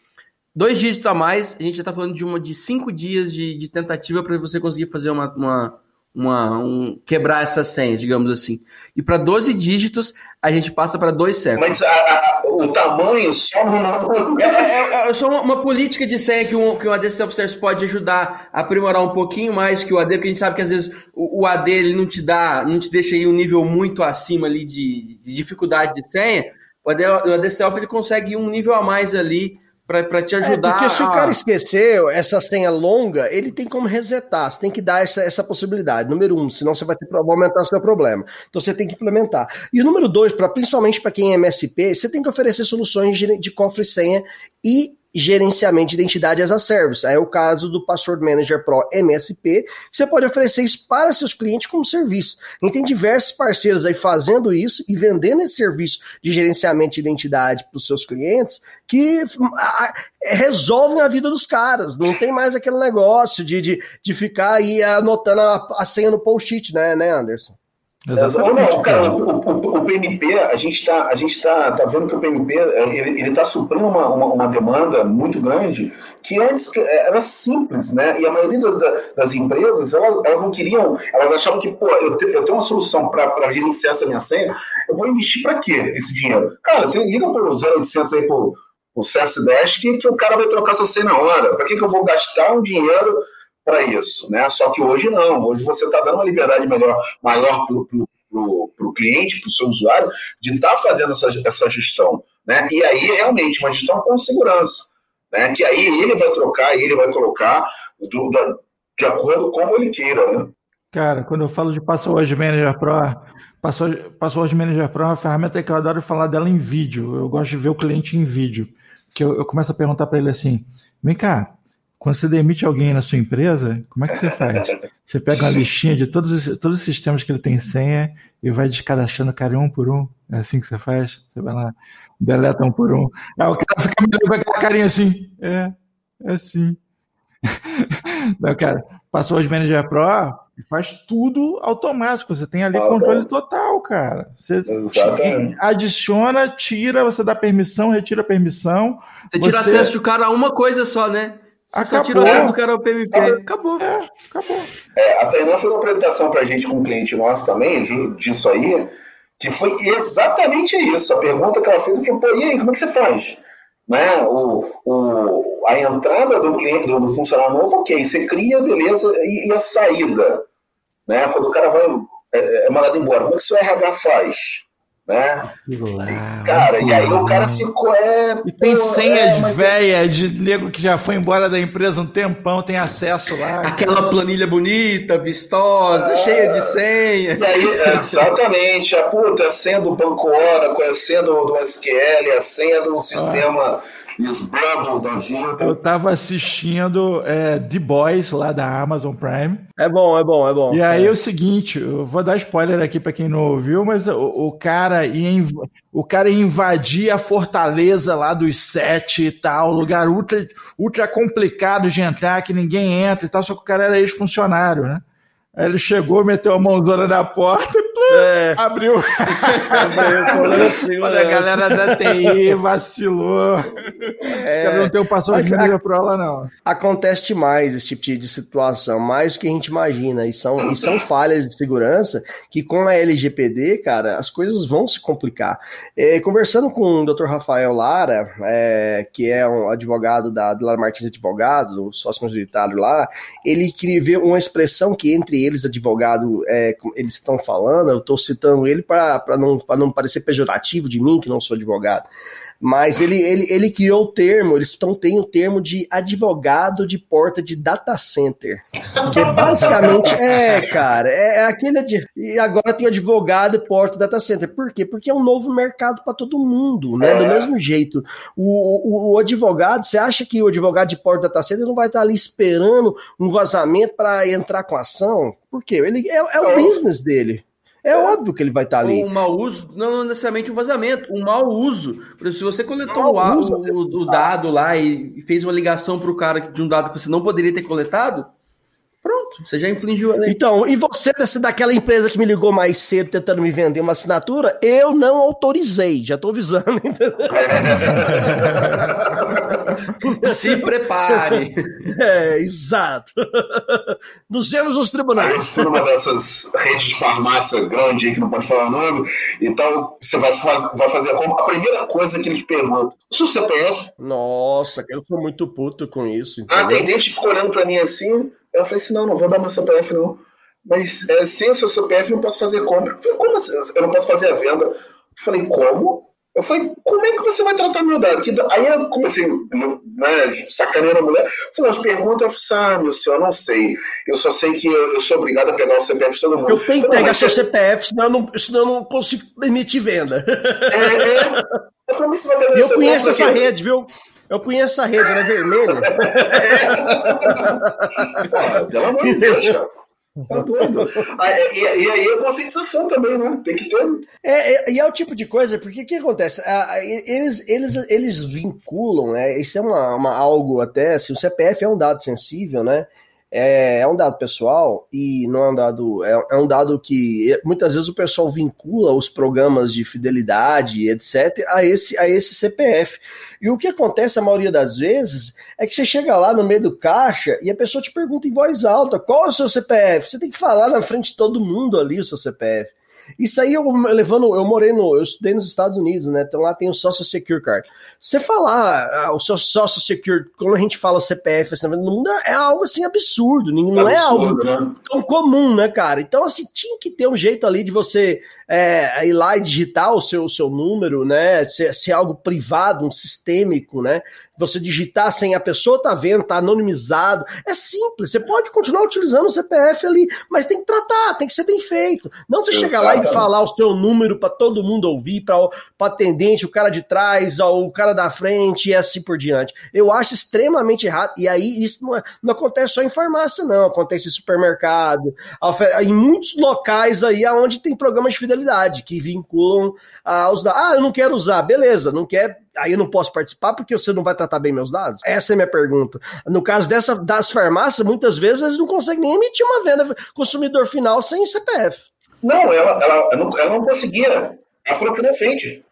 dois dígitos a mais, a gente já está falando de uma de cinco dias de, de tentativa para você conseguir fazer uma, uma, uma um, quebrar essa senha, digamos assim. E para 12 dígitos, a gente passa para dois séculos. Mas a, a, o tamanho só não. É, é, é só uma, uma, política de senha que um, que um AD Self-Service pode ajudar a aprimorar um pouquinho mais que o AD, porque a gente sabe que às vezes o, o AD ele não te dá, não te deixa aí um nível muito acima ali de, de dificuldade de senha. O AD, o AD Self ele consegue um nível a mais ali para te ajudar. É porque se a... o cara esqueceu essa senha longa, ele tem como resetar. Você tem que dar essa, essa possibilidade. Número um, senão você vai, ter, vai aumentar o seu problema. Então você tem que implementar. E o número dois, pra, principalmente para quem é MSP, você tem que oferecer soluções de, de cofre e senha e gerenciamento de identidade as a service. Aí é o caso do Password Manager Pro MSP, que você pode oferecer isso para seus clientes como serviço. E tem diversos parceiros aí fazendo isso e vendendo esse serviço de gerenciamento de identidade para os seus clientes que resolvem a vida dos caras. Não tem mais aquele negócio de, de, de ficar aí anotando a, a senha no post-it, né, né, Anderson? Exatamente. Cara, o, o, o, PMP, a gente está tá, tá vendo que o PMP ele está suprindo uma, uma, uma, demanda muito grande que antes era simples, né? E a maioria das, das empresas, elas, elas não queriam, elas achavam que, pô, eu, te, eu tenho uma solução para gerenciar essa minha senha, eu vou investir para quê esse dinheiro? Cara, tem, liga para o 0800 aí pro, pro CS Dash que, que o cara vai trocar essa senha na hora. Para que, que eu vou gastar um dinheiro para isso, né? Só que hoje não, hoje você está dando uma liberdade melhor, maior para o cliente, para o seu usuário, de estar tá fazendo essa, essa gestão, né? E aí realmente uma gestão com segurança, né? Que aí ele vai trocar, ele vai colocar do, de acordo com como ele queira, né? Cara, quando eu falo de Password Manager Pro, Password, Password Manager Pro é uma ferramenta que eu adoro falar dela em vídeo. Eu gosto de ver o cliente em vídeo. Que eu, eu começo a perguntar para ele assim: vem cá, quando você demite alguém na sua empresa, como é que você faz? [laughs] Você pega uma listinha de todos os, todos os sistemas que ele tem senha e vai descadastrando o cara um por um? É assim que você faz? Você vai lá, deleta um por um. Aí o cara fica me com aquela carinha assim. É, é assim. [laughs] Não, cara, Password Manager Pro faz tudo automático. Você tem ali ah, controle bom. total, cara. Você Exatamente. adiciona, tira, você dá permissão, retira a permissão. Você tira você... acesso do cara a uma coisa só, né? Acabou. Só tirou o do cara ao PMP. Acabou. É, acabou. É, a Tainá fez uma apresentação pra gente com um cliente nosso também, disso aí, que foi exatamente isso. A pergunta que ela fez foi, pô, e aí, como é que você faz? Né? O, o, a entrada do cliente, do, do funcionário novo, ok, você cria, beleza, e, e, a saída? Né? Quando o cara vai é, é mandado embora, como é que seu RH faz? Né? Lá, cara, e aí o cara ficou. É, e tem senha é, de véia de nego que já foi embora da empresa um tempão, tem acesso lá. Aquela planilha bonita, vistosa, é, cheia de senha. E aí, exatamente, a puta, a senha do Banco Oracle, a senha do, do SQL, a senha do sistema. Ah Scrabble da vida. Eu tava assistindo é, The Boys lá da Amazon Prime. É bom, é bom, é bom. E aí é o seguinte, eu vou dar spoiler aqui para quem não ouviu, mas o, o cara ia inv... o cara ia invadir a fortaleza lá dos sete e tal, lugar ultra, ultra complicado de entrar, que ninguém entra e tal, só que o cara era ex-funcionário, né? Aí ele chegou, meteu a mãozona na porta e é. abriu. [laughs] Olha, a galera da TI vacilou. É. Os caras não tem o passou de pra lá, não. Acontece demais esse tipo de, situação, mais do que a gente imagina. E são, e são falhas de segurança que com a LGPD, cara, as coisas vão se complicar. É, conversando com o Dr. Rafael Lara, é, que é um advogado da, da Lara Martins Advogados, o sócio majoritário lá, ele escreveu uma expressão que entre eles, advogado, é, eles estão falando, eu estou citando ele para não, não parecer pejorativo de mim, que não sou advogado, mas ele, ele, ele criou o termo, eles estão tem o termo de advogado de porta de data center. Que é basicamente, é, cara, é, é aquele. De, e agora tem advogado de porta de data center. Por quê? Porque é um novo mercado para todo mundo, né? Do é. mesmo jeito. O, o, o, advogado, você acha que o advogado de porta de data center não vai estar ali esperando um vazamento para entrar com ação? Por quê? Ele, é, é o business dele. É óbvio que ele vai estar tá ali. Um mau uso, não necessariamente um vazamento, um mau uso. Por exemplo, se você coletou o, uso, o, o, dado lá e fez uma ligação para o cara de um dado que você não poderia ter coletado, Pronto, você já infligiu a lei. Então, e você desse, daquela empresa que me ligou mais cedo tentando me vender uma assinatura, eu não autorizei, já tô avisando. [laughs] Se prepare. [laughs] É, exato. Nos vemos nos tribunais. Aí, numa dessas redes de farmácia grande aí que não pode falar o nome, então você vai, faz, vai fazer a compra. A primeira coisa que eles perguntam: seu CPF? Nossa, eu sou muito puto com isso. Entendeu? A atendente ficou olhando pra mim assim. Eu falei assim, não, não vou dar meu CPF não. Mas é, sem o seu CPF eu não posso fazer compra. Eu falei, como assim? Eu não posso fazer a venda. Eu falei, como? Eu falei, como é que você vai tratar meu dado? Aí eu comecei, né, sacaneando a mulher, fazer as perguntas, eu falei, ah, meu senhor, eu não sei. Eu só sei que eu, eu sou obrigado a pegar o CPF de todo mundo. Eu tenho que pegar seu CPF, senão eu, não, senão eu não consigo emitir venda. É, é. Eu, falei, você vai eu conheço essa rede, viu? Eu conheço a rede, ela é vermelha. [laughs] É. Pelo amor de Deus, cara. Tá doido. E, e, aí a conscientização também, né? Tem que ter. É, é, e é o tipo de coisa, porque o que acontece? Eles, eles, eles vinculam, né? Isso é uma, uma, algo até, assim, o CPF é um dado sensível, né? É, é um dado pessoal e não é um dado. É, é, um dado que muitas vezes o pessoal vincula os programas de fidelidade, etc., a esse, a esse CPF. E o que acontece a maioria das vezes é que você chega lá no meio do caixa e a pessoa te pergunta em voz alta: qual é o seu CPF? Você tem que falar na frente de todo mundo ali o seu CPF. Isso aí eu levando, eu morei no, eu estudei nos Estados Unidos, né? Então lá tem o Social Secure Card. Você falar ah, o seu Social Secure, quando a gente fala CPF assim, no mundo, é algo assim absurdo, não é, é algo né? tão comum, né, cara? Então assim, tinha que ter um jeito ali de você é, ir lá e digitar o seu, o seu número, né? Se, se é algo privado, um sistêmico, né? Você digitar sem a pessoa tá vendo, tá anonimizado. É simples, você pode continuar utilizando o CPF ali, mas tem que tratar, tem que ser bem feito. Não você chegar lá e falar o seu número para todo mundo ouvir, para o atendente, o cara de trás, o cara da frente e assim por diante. Eu acho extremamente errado. E aí isso não, é, não acontece só em farmácia, não. Acontece em supermercado, em muitos locais aí onde tem programas de fidelidade que vinculam aos dados. Ah, eu não quero usar, beleza, não quer aí eu não posso participar porque você não vai tratar bem meus dados? Essa é a minha pergunta. No caso dessa, das farmácias, muitas vezes eles não conseguem nem emitir uma venda consumidor final sem CPF. Não, ela, ela, ela, não, ela não conseguia. Ela falou que não ofende.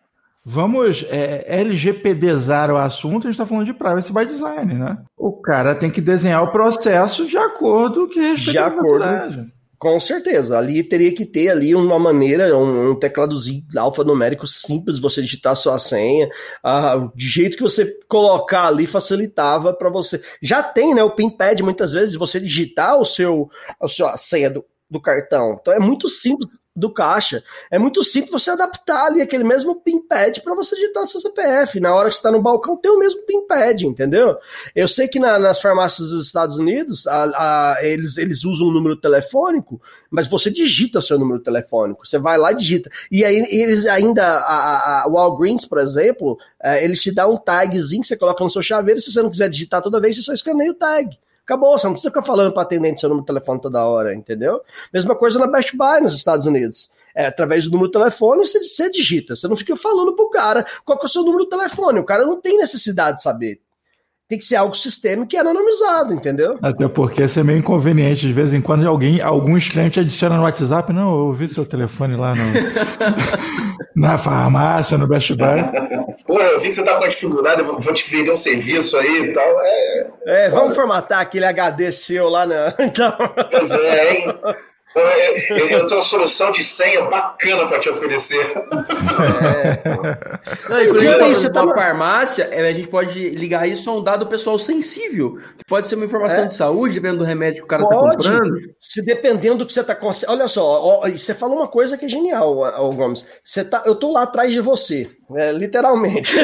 Vamos é, LGPDizar o assunto, a gente está falando de privacy by design, né? O cara tem que desenhar o processo de acordo com o que respeita de acordo. Com certeza, ali teria que ter ali uma maneira, um, um tecladozinho alfanumérico simples, você digitar sua senha, uh, de jeito que você colocar ali facilitava para você. Já tem, né, o PinPad muitas vezes você digitar o seu a sua senha do, do cartão. Então é muito simples do caixa. É muito simples você adaptar ali aquele mesmo pinpad para você digitar seu CPF. Na hora que está no balcão, tem o mesmo pinpad, entendeu? Eu sei que na, nas farmácias dos Estados Unidos, a, a, eles, eles usam um número telefônico, mas você digita seu número telefônico. Você vai lá e digita. E aí eles ainda, a, a Walgreens, por exemplo, é, eles te dão um tagzinho que você coloca no seu chaveiro. Se você não quiser digitar toda vez, você só escaneia o tag. Acabou, você não precisa ficar falando para atendente seu número de telefone toda hora, entendeu? Mesma coisa na Best Buy nos Estados Unidos. É, através do número de telefone, você, você digita. Você não fica falando pro cara qual é o seu número de telefone. O cara não tem necessidade de saber tem que ser algo sistêmico e anonimizado, entendeu? Até porque isso é meio inconveniente. De vez em quando alguém, algum estranho te adiciona no WhatsApp. Não, eu vi seu telefone lá no, [laughs] na farmácia, no Best Buy. Pô, eu vi que você tá com dificuldade, eu vou te vender um serviço aí e tal. É, é vamos formatar aquele HD seu lá na. [laughs] Então... Pois é, hein? Eu, eu tenho uma solução de senha bacana para te oferecer. É. Não, inclusive, quando você tá na farmácia, é, a gente pode ligar isso a um dado pessoal sensível, que pode ser uma informação é. de saúde, dependendo do remédio que o cara está comprando. Se dependendo do que você está Olha só, ó, você falou uma coisa que é genial, ó, Gomes. Você tá, eu tô lá atrás de você. É, literalmente. [laughs]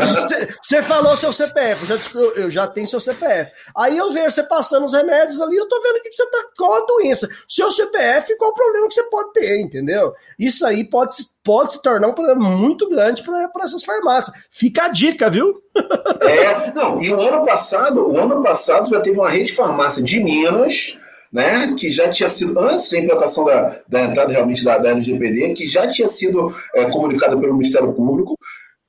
você, você, falou seu CPF, eu já, eu já tenho seu CPF. Aí eu vejo você passando os remédios ali, eu tô vendo que você tá com a doença. Seu CPF, qual o problema que você pode ter, entendeu? Isso aí pode, pode se tornar um problema muito grande para essas farmácias. Fica a dica, viu? é, não, e o ano passado, o ano passado já teve uma rede de farmácia de Minas né, que já tinha sido, antes da implantação da, da entrada realmente da, da LGPD, que já tinha sido é, comunicada pelo Ministério Público,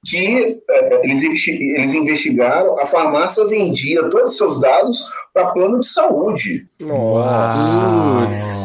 que é, eles, eles investigaram, a farmácia vendia todos os seus dados para plano de saúde. Nossa!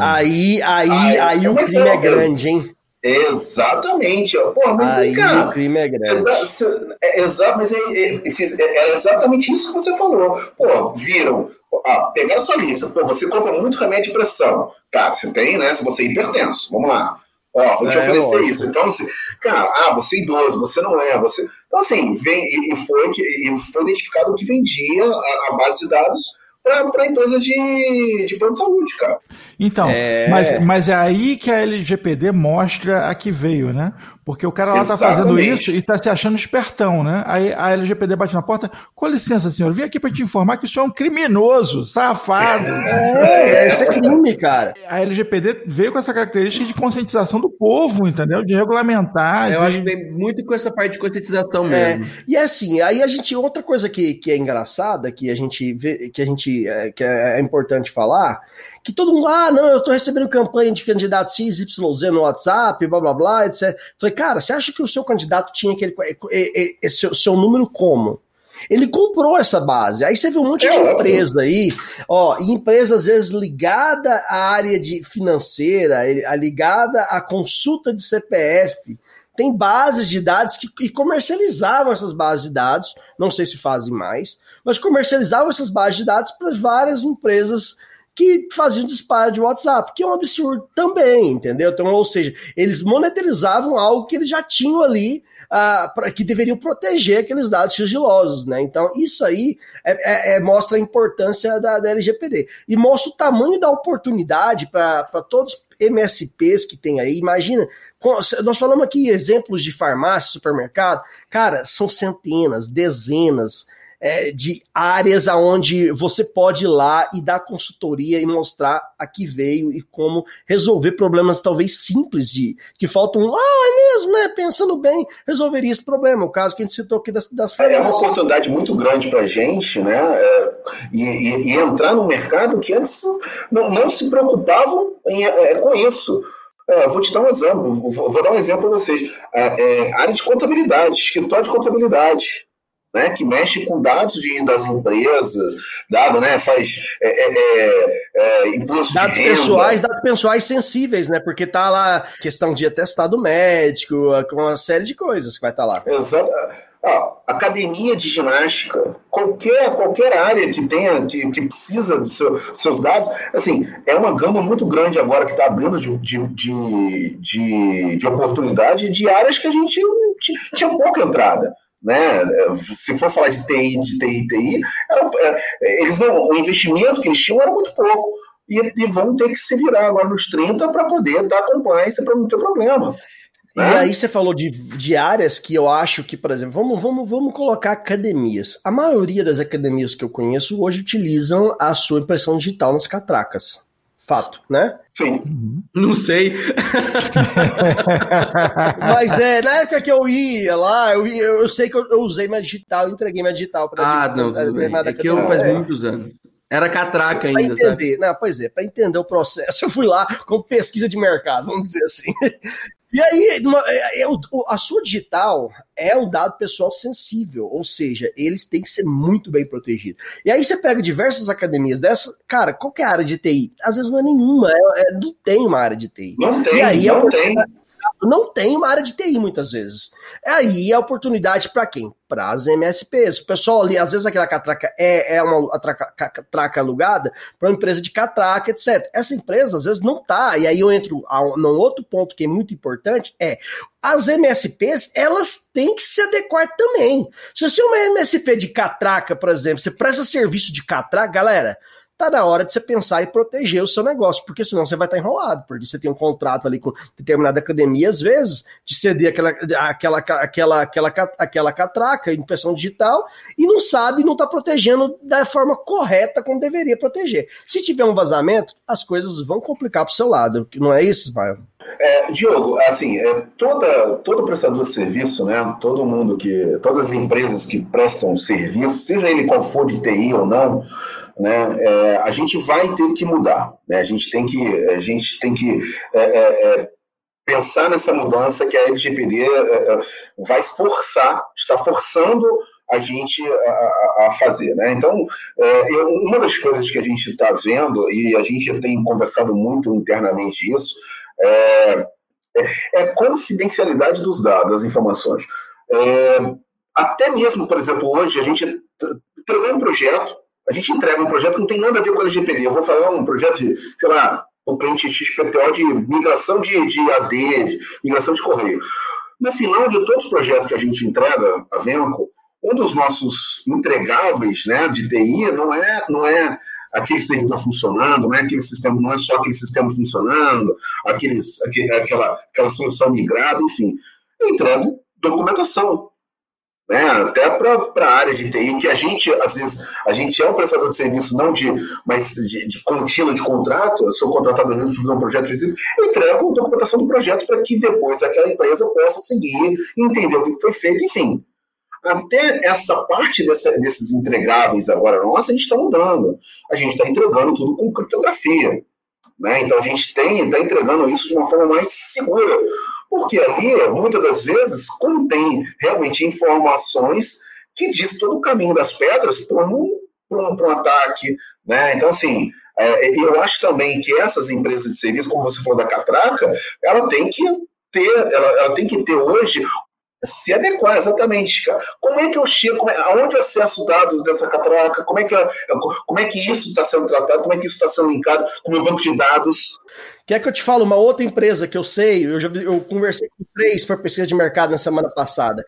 Aí, aí, aí, aí o crime é grande, hein? Exatamente. Pô, mas Aí cara, o crime é grande. Você, você, é, exato, mas é, é, é, exatamente isso que você falou. Pô, viram, ah, pegaram sua lista. Pô, você compra muito remédio de pressão. Tá, você tem, né? Se você é hipertenso, vamos lá. Ó, vou te é, oferecer lógico. isso. Então, assim, cara, ah, você é idoso, você não é, você. Então, assim, vem, e, foi, e foi identificado que vendia a, a base de dados para empresas de, de plano de saúde, cara. Então, é... mas, mas é aí que a LGPD mostra a que veio, né? Porque o cara lá está fazendo isso e está se achando espertão, né? Aí a LGPD bate na porta, com licença, senhor, vim aqui para te informar que isso é um criminoso, safado. É, é, isso é crime, cara. A LGPD veio com essa característica de conscientização do povo, entendeu? De regulamentar. Eu de... acho que vem muito com essa parte de conscientização é, mesmo. É, e assim, aí a gente, outra coisa que, que é engraçada, que a gente vê, que a gente, é, que é importante falar, que todo mundo, ah, não, eu tô recebendo campanha de candidato XYZ no WhatsApp, blá blá blá, etc. Falei, cara, você acha que o seu candidato tinha aquele esse, seu número como? Ele comprou essa base. Aí você vê um monte de empresa aí, ó, empresa às vezes ligada à área de financeira, ligada à consulta de CPF, tem bases de dados que e comercializavam essas bases de dados, não sei se fazem mais, mas comercializavam essas bases de dados para várias empresas que faziam disparo de WhatsApp, que é um absurdo também, entendeu? Então, ou seja, eles monetarizavam algo que eles já tinham ali ah, pra, que deveriam proteger aqueles dados sigilosos, né? Então, isso aí é, é, é mostra a importância da, da LGPD e mostra o tamanho da oportunidade para todos MSPs que tem aí. Imagina, nós falamos aqui exemplos de farmácia, supermercado, cara, são centenas, dezenas é, de áreas aonde você pode ir lá e dar consultoria e mostrar a que veio e como resolver problemas talvez simples de que faltam. Ah, é mesmo, né? Pensando bem, resolveria esse problema. O caso que a gente citou aqui das, das É uma oportunidade muito grande para a gente, né? É, e, e, e, entrar no mercado que antes não, não se preocupavam em, é, com isso. É, vou te dar um exemplo, vou, vou dar um exemplo para vocês. É, é, área de contabilidade, escritório de contabilidade né, que mexe com dados de, das empresas, dado, né, faz é, é, é, é imposto dados pessoais, dados pessoais sensíveis, né, porque tá lá questão de atestado médico, com uma série de coisas que vai estar tá lá. Exato. Ah, academia de ginástica, qualquer, qualquer área que tenha, que, que precisa dos seu, seus dados, assim, é uma gama muito grande agora que está abrindo de, de, de, de, de oportunidade de áreas que a gente tinha pouca entrada né? Se for falar de TI, de TI, TI, era, é, eles não, o investimento que eles tinham era muito pouco. E, e vão ter que se virar agora nos 30 para poder dar compliance para não ter problema. E né? aí você falou de, de áreas que eu acho que, por exemplo, vamos, vamos, vamos colocar academias. A maioria das academias que eu conheço hoje utilizam a sua impressão digital nas catracas. Fato, né? Sim. Uhum. Não sei. [laughs] Mas é, na época que eu ia lá, eu, eu, eu sei que eu, eu, usei minha digital, entreguei minha digital para Ah, não, tudo bem. É que eu faz é. muitos anos. Era catraca ainda, pra entender, sabe? Não, pois é, para entender o processo, [laughs] eu fui lá com pesquisa de mercado, vamos dizer assim. E aí, é, a sua digital é um dado pessoal sensível, ou seja, eles têm que ser muito bem protegidos. E aí você pega diversas academias dessas, cara, qual é a área de TI? Às vezes não é nenhuma, é, é, não tem uma área de TI. Não tem, e aí, não tem. Não tem uma área de TI muitas vezes. Aí a oportunidade para quem? Para as MSPs. O pessoal ali, às vezes aquela catraca é, é uma catraca alugada para uma empresa de catraca, etc. Essa empresa às vezes não tá. E aí eu entro a, num outro ponto que é muito importante, é as MSPs, elas têm que se adequar também. Se você é uma MSP de catraca, por exemplo, você presta serviço de catraca, galera, tá na hora de você pensar e proteger o seu negócio, porque senão você vai estar enrolado, porque você tem um contrato ali com determinada academia, às vezes, de ceder aquela, aquela, aquela, aquela, aquela catraca, impressão digital, e não sabe, não está protegendo da forma correta como deveria proteger. Se tiver um vazamento, as coisas vão complicar para o seu lado, não é isso, Ismael? É, Diogo, assim, é, toda, todo prestador de serviço, né, todo mundo que, todas as empresas que prestam serviço, seja ele qual for de TI ou não, né, é, a gente vai ter que mudar, né, a gente tem que, a gente tem que é, é, é pensar nessa mudança que a LGPD vai forçar, está forçando a gente a, a fazer. Né? Então, é, eu, uma das coisas que a gente está vendo, e a gente tem conversado muito internamente isso, é, é, é confidencialidade dos dados, das informações. É, até mesmo, por exemplo, hoje a gente entregou um projeto, a gente entrega um projeto que não tem nada a ver com a LGPD. Eu vou falar um projeto de, sei lá, o cliente XPTO de migração de, de AD, de migração de correio. No final de todos os projetos que a gente entrega, a Venco, um dos nossos entregáveis né, de TI não é, não é aquele servidor funcionando, não é aquele sistema, não é só aquele sistema funcionando, aqueles, aquele, aquela, aquela solução migrada, enfim. Eu entrego documentação. Né, até para a área de TI, que a gente, às vezes, a gente é um prestador de serviço, não de, mas de, de contínuo de contrato, eu sou contratado às vezes para fazer um projeto específico, eu entrego a documentação do projeto para que depois aquela empresa possa seguir, entender o que foi feito, enfim até essa parte dessa, desses entregáveis agora nossa, a gente está mudando. A gente está entregando tudo com criptografia. Né? Então a gente está entregando isso de uma forma mais segura. Porque ali, muitas das vezes, contém realmente informações que diz todo o caminho das pedras para um, um, um ataque. Né? Então, assim, é, eu acho também que essas empresas de serviço, como você falou da Catraca, ela tem que ter, ela, ela tem que ter hoje se adequar, exatamente, cara. Como é que eu chego, é, aonde eu acesso dados dessa catraca, como é que, como é que isso está sendo tratado, como é que isso está sendo linkado com o meu banco de dados. Quer que eu te fale uma outra empresa que eu sei, eu já eu conversei com três para pesquisa de mercado na semana passada.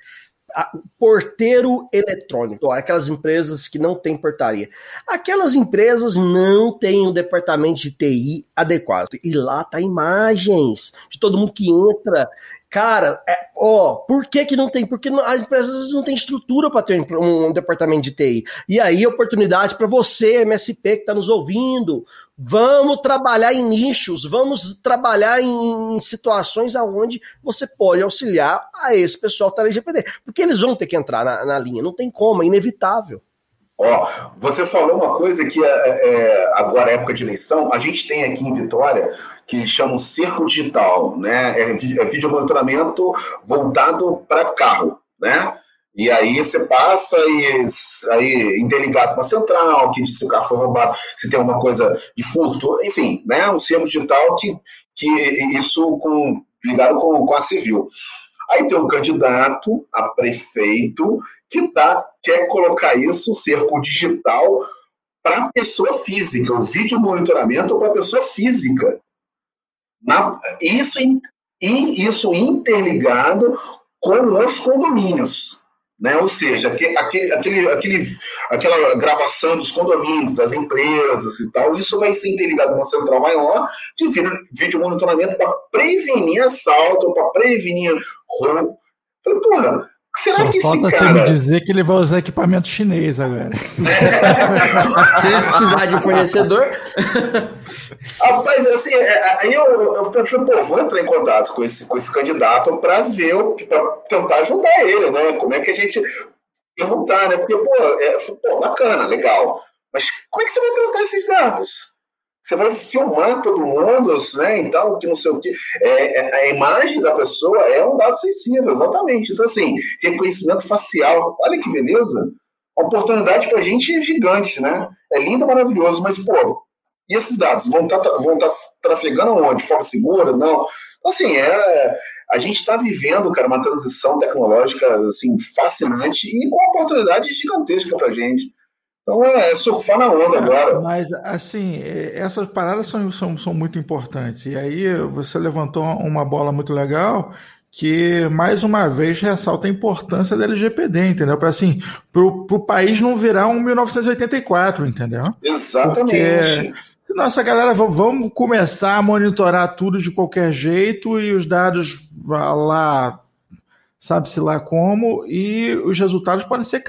A, porteiro eletrônico, aquelas empresas que não têm portaria. Aquelas empresas não têm um departamento de TI adequado. E lá tá imagens de todo mundo que entra. Cara, é, ó, por que que não tem? Porque as empresas não têm estrutura para ter um, um, departamento de TI. E aí, oportunidade para você, MSP, que está nos ouvindo. Vamos trabalhar em nichos, vamos trabalhar em, em situações aonde você pode auxiliar a esse pessoal que tá LGPD. Porque eles vão ter que entrar na, na linha, não tem como, é inevitável. Ó, você falou uma coisa que é, é, agora é época de eleição, a gente tem aqui em Vitória que chama o cerco digital, né? É, é vídeo monitoramento voltado para carro, né? E aí você passa e aí interligado com a central, que se o carro foi roubado, se tem alguma coisa de furto, enfim, né? Um cerco digital que, que isso com, ligado com, com a civil. Aí tem um candidato a prefeito que tá, quer colocar isso, cerco digital, para pessoa física, o vídeo monitoramento para pessoa física. Na, isso, e isso interligado com os condomínios. Né? Ou seja, aquele, aquele, aquele, aquela gravação dos condomínios, das empresas e tal, isso vai ser interligado numa central maior de vídeo monitoramento para prevenir assalto, para prevenir roubo. Falei, porra, Será Só que falta esse você cara... me dizer que ele vai usar equipamento chinês agora. [laughs] Se eles precisarem de um fornecedor. Rapaz, assim, é, aí eu, eu, eu pensei, pô, vou entrar em contato com esse, com esse candidato para ver, para tentar ajudar ele, né? Como é que a gente perguntar, né? Porque, pô, é, pô, bacana, legal. Mas como é que você vai tratar esses dados? Você vai filmar todo mundo, né, então, que não sei o quê. É, é, a imagem da pessoa é um dado sensível, exatamente. Então, assim, reconhecimento facial, olha que beleza. Oportunidade para a gente gigante, né? É lindo, maravilhoso, mas, pô, e esses dados vão estar tá, tá trafegando onde? De forma segura? Não. Então, assim, é, a gente está vivendo, cara, uma transição tecnológica, assim, fascinante e com oportunidade gigantesca para a gente. Então é, é surfar na onda agora. Mas, assim, é, essas paradas são, são, são muito importantes. E aí você levantou uma bola muito legal que, mais uma vez, ressalta a importância da LGPD, entendeu? Para, assim, para o país não virar um 1984, entendeu? Exatamente. Porque nossa galera, vamos começar a monitorar tudo de qualquer jeito e os dados lá, sabe-se lá como, e os resultados podem ser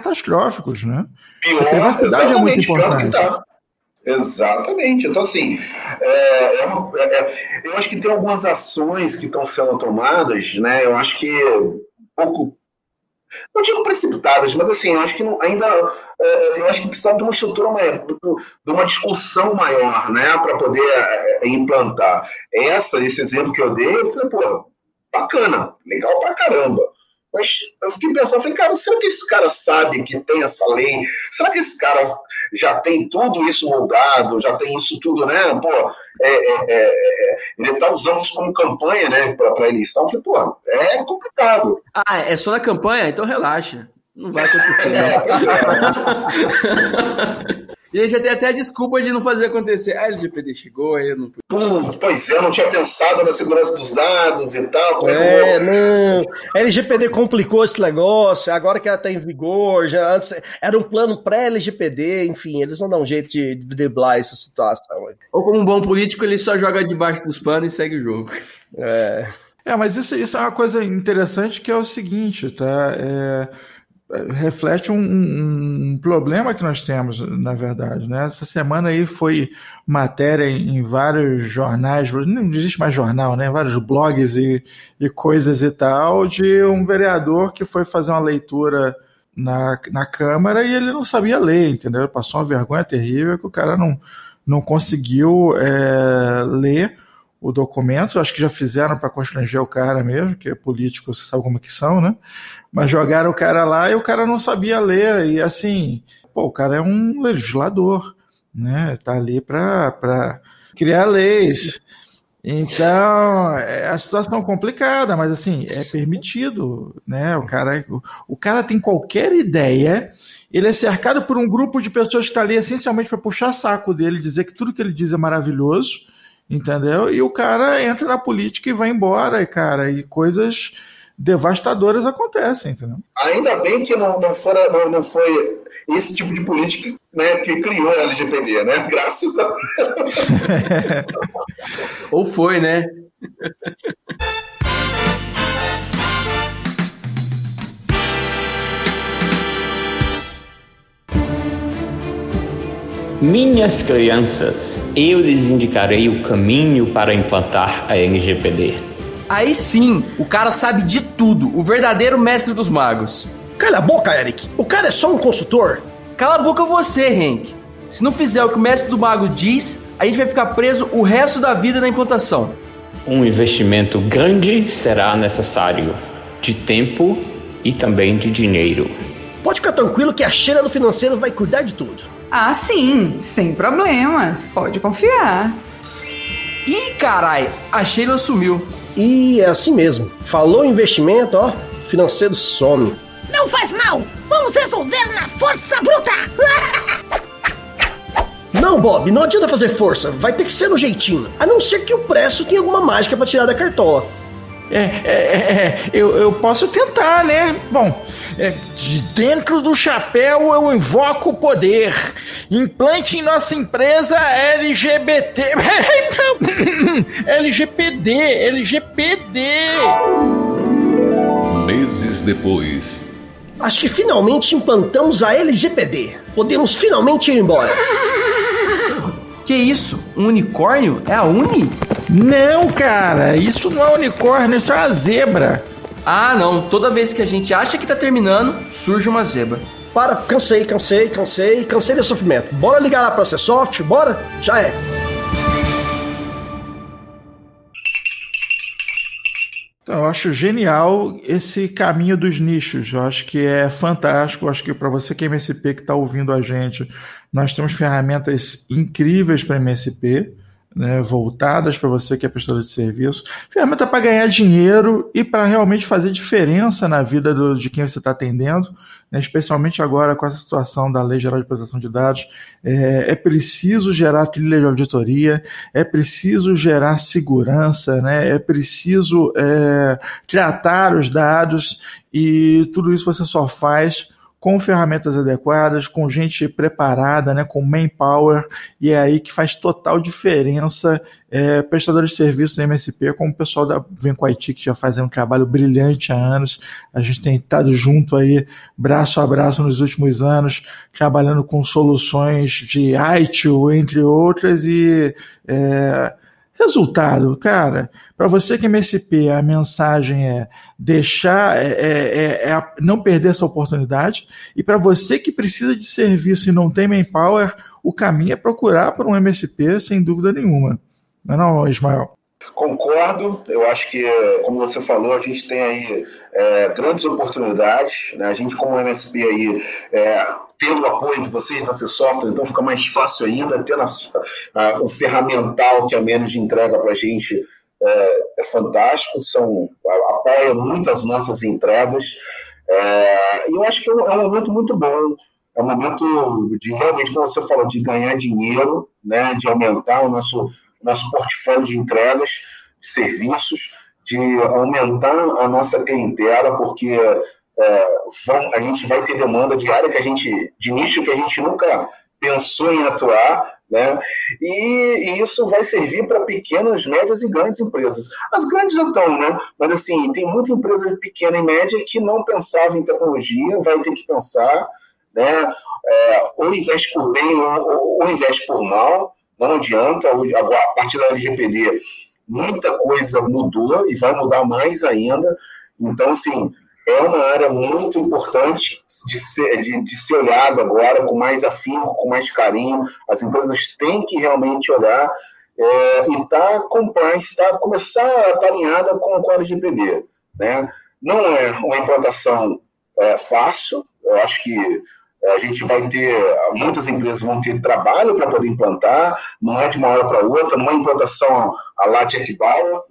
catastróficos, né? Pior, exatamente, é muito importante. Tá. Exatamente. Então, assim, é, é uma, é, é, eu acho que tem algumas ações que estão sendo tomadas, né? Eu acho que um pouco. Não digo precipitadas, mas assim, eu acho que não, ainda. É, eu acho que precisa de uma estrutura maior, de uma discussão maior, né? Para poder é, implantar. Essa, esse exemplo que eu dei, eu falei, pô, bacana, legal pra caramba. Mas eu fiquei pensando, falei, cara, será que esse cara sabe que tem essa lei? Será que esse cara já tem tudo isso moldado, já tem isso tudo, né? Pô, é, é, é, é ele está usando isso como campanha, né, para eleição. Eu falei, pô, é complicado. Ah, é só na campanha? Então relaxa. Não vai acontecer, [laughs] não. [laughs] E aí já tem até a desculpa de não fazer acontecer. Ah, a LGPD chegou, aí eu não. pois é, eu não tinha pensado na segurança dos dados e tal. É, é não. LGPD complicou esse negócio, agora que ela está em vigor, já antes era um plano pré-LGPD, enfim, eles vão dar um jeito de driblar essa situação. Ou como um bom político, ele só joga debaixo dos panos e segue o jogo. É. É, mas isso, isso é uma coisa interessante que é o seguinte, tá? É reflete um, um, problema que nós temos, na verdade. Né? Essa semana aí foi matéria em, vários jornais, não existe mais jornal, né? vários blogs e, e coisas e tal, de um vereador que foi fazer uma leitura na, na Câmara e ele não sabia ler, entendeu? Passou uma vergonha terrível que o cara não, não conseguiu é, ler o documento, acho que já fizeram para constranger o cara mesmo, que é político, você sabe como que são, né? Mas jogaram o cara lá e o cara não sabia ler, e assim, pô, o cara é um legislador, né? Tá ali para criar leis. Então, é a situação complicada, mas assim, é permitido, né? O cara, o, o cara tem qualquer ideia, ele é cercado por um grupo de pessoas que está ali essencialmente para puxar saco dele, dizer que tudo que ele diz é maravilhoso, entendeu? E o cara entra na política e vai embora, cara, e coisas devastadoras acontecem, entendeu? Ainda bem que não, não, fora, não, não foi esse tipo de política né, que criou a LGPD, né? [laughs] Graças a Ou foi, né? [laughs] Minhas crianças, eu lhes indicarei o caminho para implantar a LGPD. Aí sim, o cara sabe de tudo, o verdadeiro mestre dos magos. Cala a boca, Eric. O cara é só um consultor. Cala a boca você, Hank. Se não fizer o que o mestre do mago diz, a gente vai ficar preso o resto da vida na implantação. Um investimento grande será necessário, de tempo e também de dinheiro. Pode ficar tranquilo que a Sheila do financeiro vai cuidar de tudo. Ah, sim, sem problemas. Pode confiar. Ih, carai, a Sheila sumiu. E é assim mesmo. Falou investimento, ó, financeiro some. Não faz mal! Vamos resolver na força bruta! [laughs] Não, Bob, não adianta fazer força. Vai ter que ser no jeitinho. A não ser que o preço tenha alguma mágica para tirar da cartola. É, é, é, eu, eu posso tentar, né? Bom, é, de dentro do chapéu eu invoco o poder. Implante em nossa empresa LGBT. LGPD, [laughs] LGPD. Meses depois. Acho que finalmente implantamos a LGPD. Podemos finalmente ir embora. Que isso? Um unicórnio? É a Uni? Não, cara, isso não é unicórnio, isso é uma zebra. Ah, não. Toda vez que a gente acha que tá terminando, surge uma zebra. Para, cansei, cansei, cansei, cansei desse sofrimento. Bora ligar lá pra Soft, bora? Já é. Então, eu acho genial esse caminho dos nichos. Eu acho que é fantástico. Eu acho que para você que é MSP que está ouvindo a gente, nós temos ferramentas incríveis para MSP né, voltadas para você que é prestador de serviço, ferramenta para ganhar dinheiro e para realmente fazer diferença na vida do, de quem você está atendendo, né, especialmente agora com essa situação da Lei Geral de Proteção de Dados. É, é preciso gerar trilha de auditoria, é preciso gerar segurança, né, é preciso é, tratar os dados e tudo isso você só faz com ferramentas adequadas, com gente preparada, né, com manpower, e é aí que faz total diferença é, prestadores de serviços MSP, como o pessoal da Vem com IT, que já faz um trabalho brilhante há anos. A gente tem estado junto aí, braço a braço, nos últimos anos, trabalhando com soluções de ITIL, entre outras, e é, Resultado, cara, para você que é MSP, a mensagem é deixar, é, é, é, é não perder essa oportunidade. E para você que precisa de serviço e não tem manpower, o caminho é procurar por um MSP, sem dúvida nenhuma. Não é não, Ismael? Concordo, eu acho que, como você falou, a gente tem aí é, grandes oportunidades. Né? A gente, como MSP, aí, é, tendo o apoio de vocês da C Software, então fica mais fácil ainda, tendo a, a, o ferramental que a menos entrega para a gente é, é, fantástico, são, apoia muito as nossas entregas. E eu acho que é um, é um momento muito bom é um momento de realmente, como você falou, de ganhar dinheiro, né, de aumentar o nosso nosso portfólio de entregas, de serviços, de aumentar a nossa clientela, porque é, vão, a gente vai ter demanda de área que a gente, de nicho que a gente nunca pensou em atuar, né? E, e isso vai servir para pequenas, médias e grandes empresas. As grandes já estão, né? Mas assim, tem muita empresa pequena e média que não pensava em tecnologia, vai ter que pensar, né? É, ou investe por bem ou, ou investe por mal, não adianta, a partir da LGPD, muita coisa mudou e vai mudar mais ainda. Então, assim, é uma área muito importante de ser, de, de ser olhada agora com mais afinco, com mais carinho. As empresas têm que realmente olhar é, e tá compliance, tá, começar a estar alinhada com, com a LGPD. Né? Não é uma implantação é, fácil, eu acho que a gente vai ter, muitas empresas vão ter trabalho para poder implantar, não é de uma hora para outra, não é implantação a lá de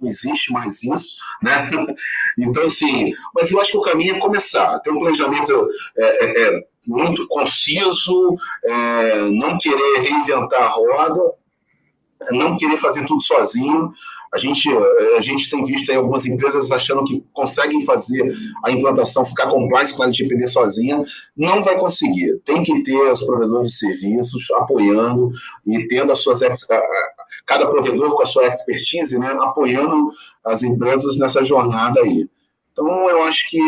não existe mais isso, né? [laughs] Então, assim, mas eu acho que o caminho é começar, ter um planejamento é, é, é muito conciso, é, não querer reinventar a roda, não querer fazer tudo sozinho. A gente, a gente tem visto aí algumas empresas achando que conseguem fazer a implantação, ficar compliance com a LGPD sozinha. Não vai conseguir. Tem que ter os provedores de serviços apoiando e tendo as suas cada provedor com a sua expertise, né, apoiando as empresas nessa jornada aí. Então, eu acho que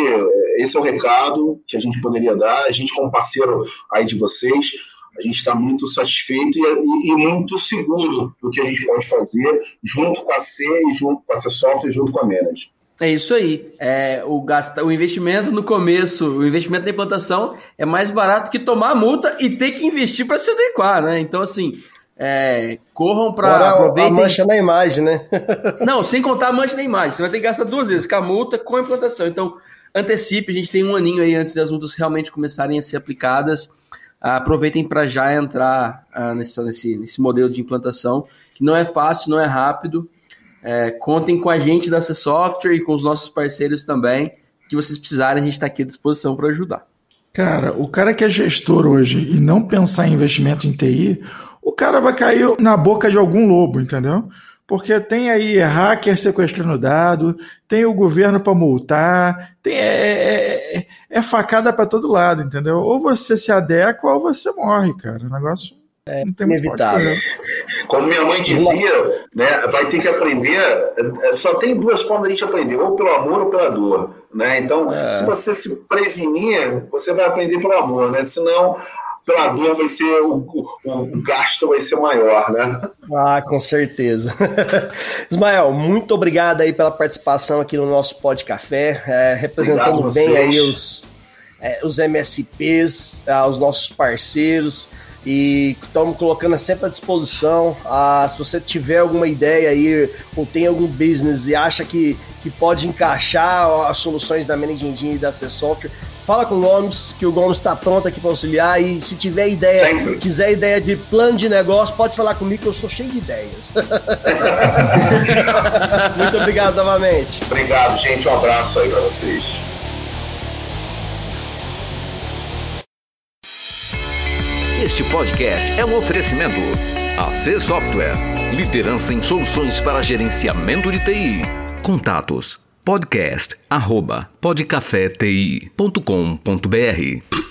esse é o recado que a gente poderia dar. A gente, como parceiro aí de vocês, a gente está muito satisfeito e, e, e, muito seguro do que a gente pode fazer junto com a C e junto com a C Software e junto com a Manage. É isso aí. É, o, gasta, o investimento no começo, o investimento na implantação é mais barato que tomar a multa e ter que investir para se adequar, né? Então, assim, é, corram para. A mancha na imagem, né? [laughs] Não, sem contar a mancha na imagem. Você vai ter que gastar duas vezes, com a multa com a implantação. Então, antecipe, a gente tem um aninho aí antes das multas realmente começarem a ser aplicadas aproveitem para já entrar uh, nesse, nesse, nesse modelo de implantação, que não é fácil, não é rápido. É, contem com a gente da C Software e com os nossos parceiros também, que vocês precisarem, a gente está aqui à disposição para ajudar. Cara, o cara que é gestor hoje e não pensar em investimento em TI, o cara vai cair na boca de algum lobo, entendeu? Porque tem aí hacker sequestrando dado, tem o governo para multar, tem, é, é, é, é facada para todo lado, entendeu? Ou você se adequa ou você morre, cara. O negócio é não tem inevitável. Como minha mãe dizia, né, vai ter que aprender. É, só tem duas formas de a gente aprender, ou pelo amor ou pela dor. Né? Então, é. se você se prevenir, você vai aprender pelo amor, né? Senão pela dor vai ser o, o, o, gasto vai ser maior, né? Ah, com certeza. [laughs] Ismael, muito obrigado aí pela participação aqui no nosso Pod Café, é, representando bem aí os, é, os MSPs, é, os nossos parceiros e estamos colocando sempre à disposição. Ah, se você tiver alguma ideia aí ou tem algum business e acha que, que pode encaixar as soluções da Managing Engine e da C Software, fala com o Gomes, que o Gomes está pronto aqui para auxiliar. E se tiver ideia, Sempre. quiser ideia de plano de negócio, pode falar comigo que eu sou cheio de ideias. [laughs] Muito obrigado novamente. Obrigado, gente. Um abraço aí para vocês. Este podcast é um oferecimento. AC Software, liderança em soluções para gerenciamento de TI. Contatos podcast arroba podcafeti.com.br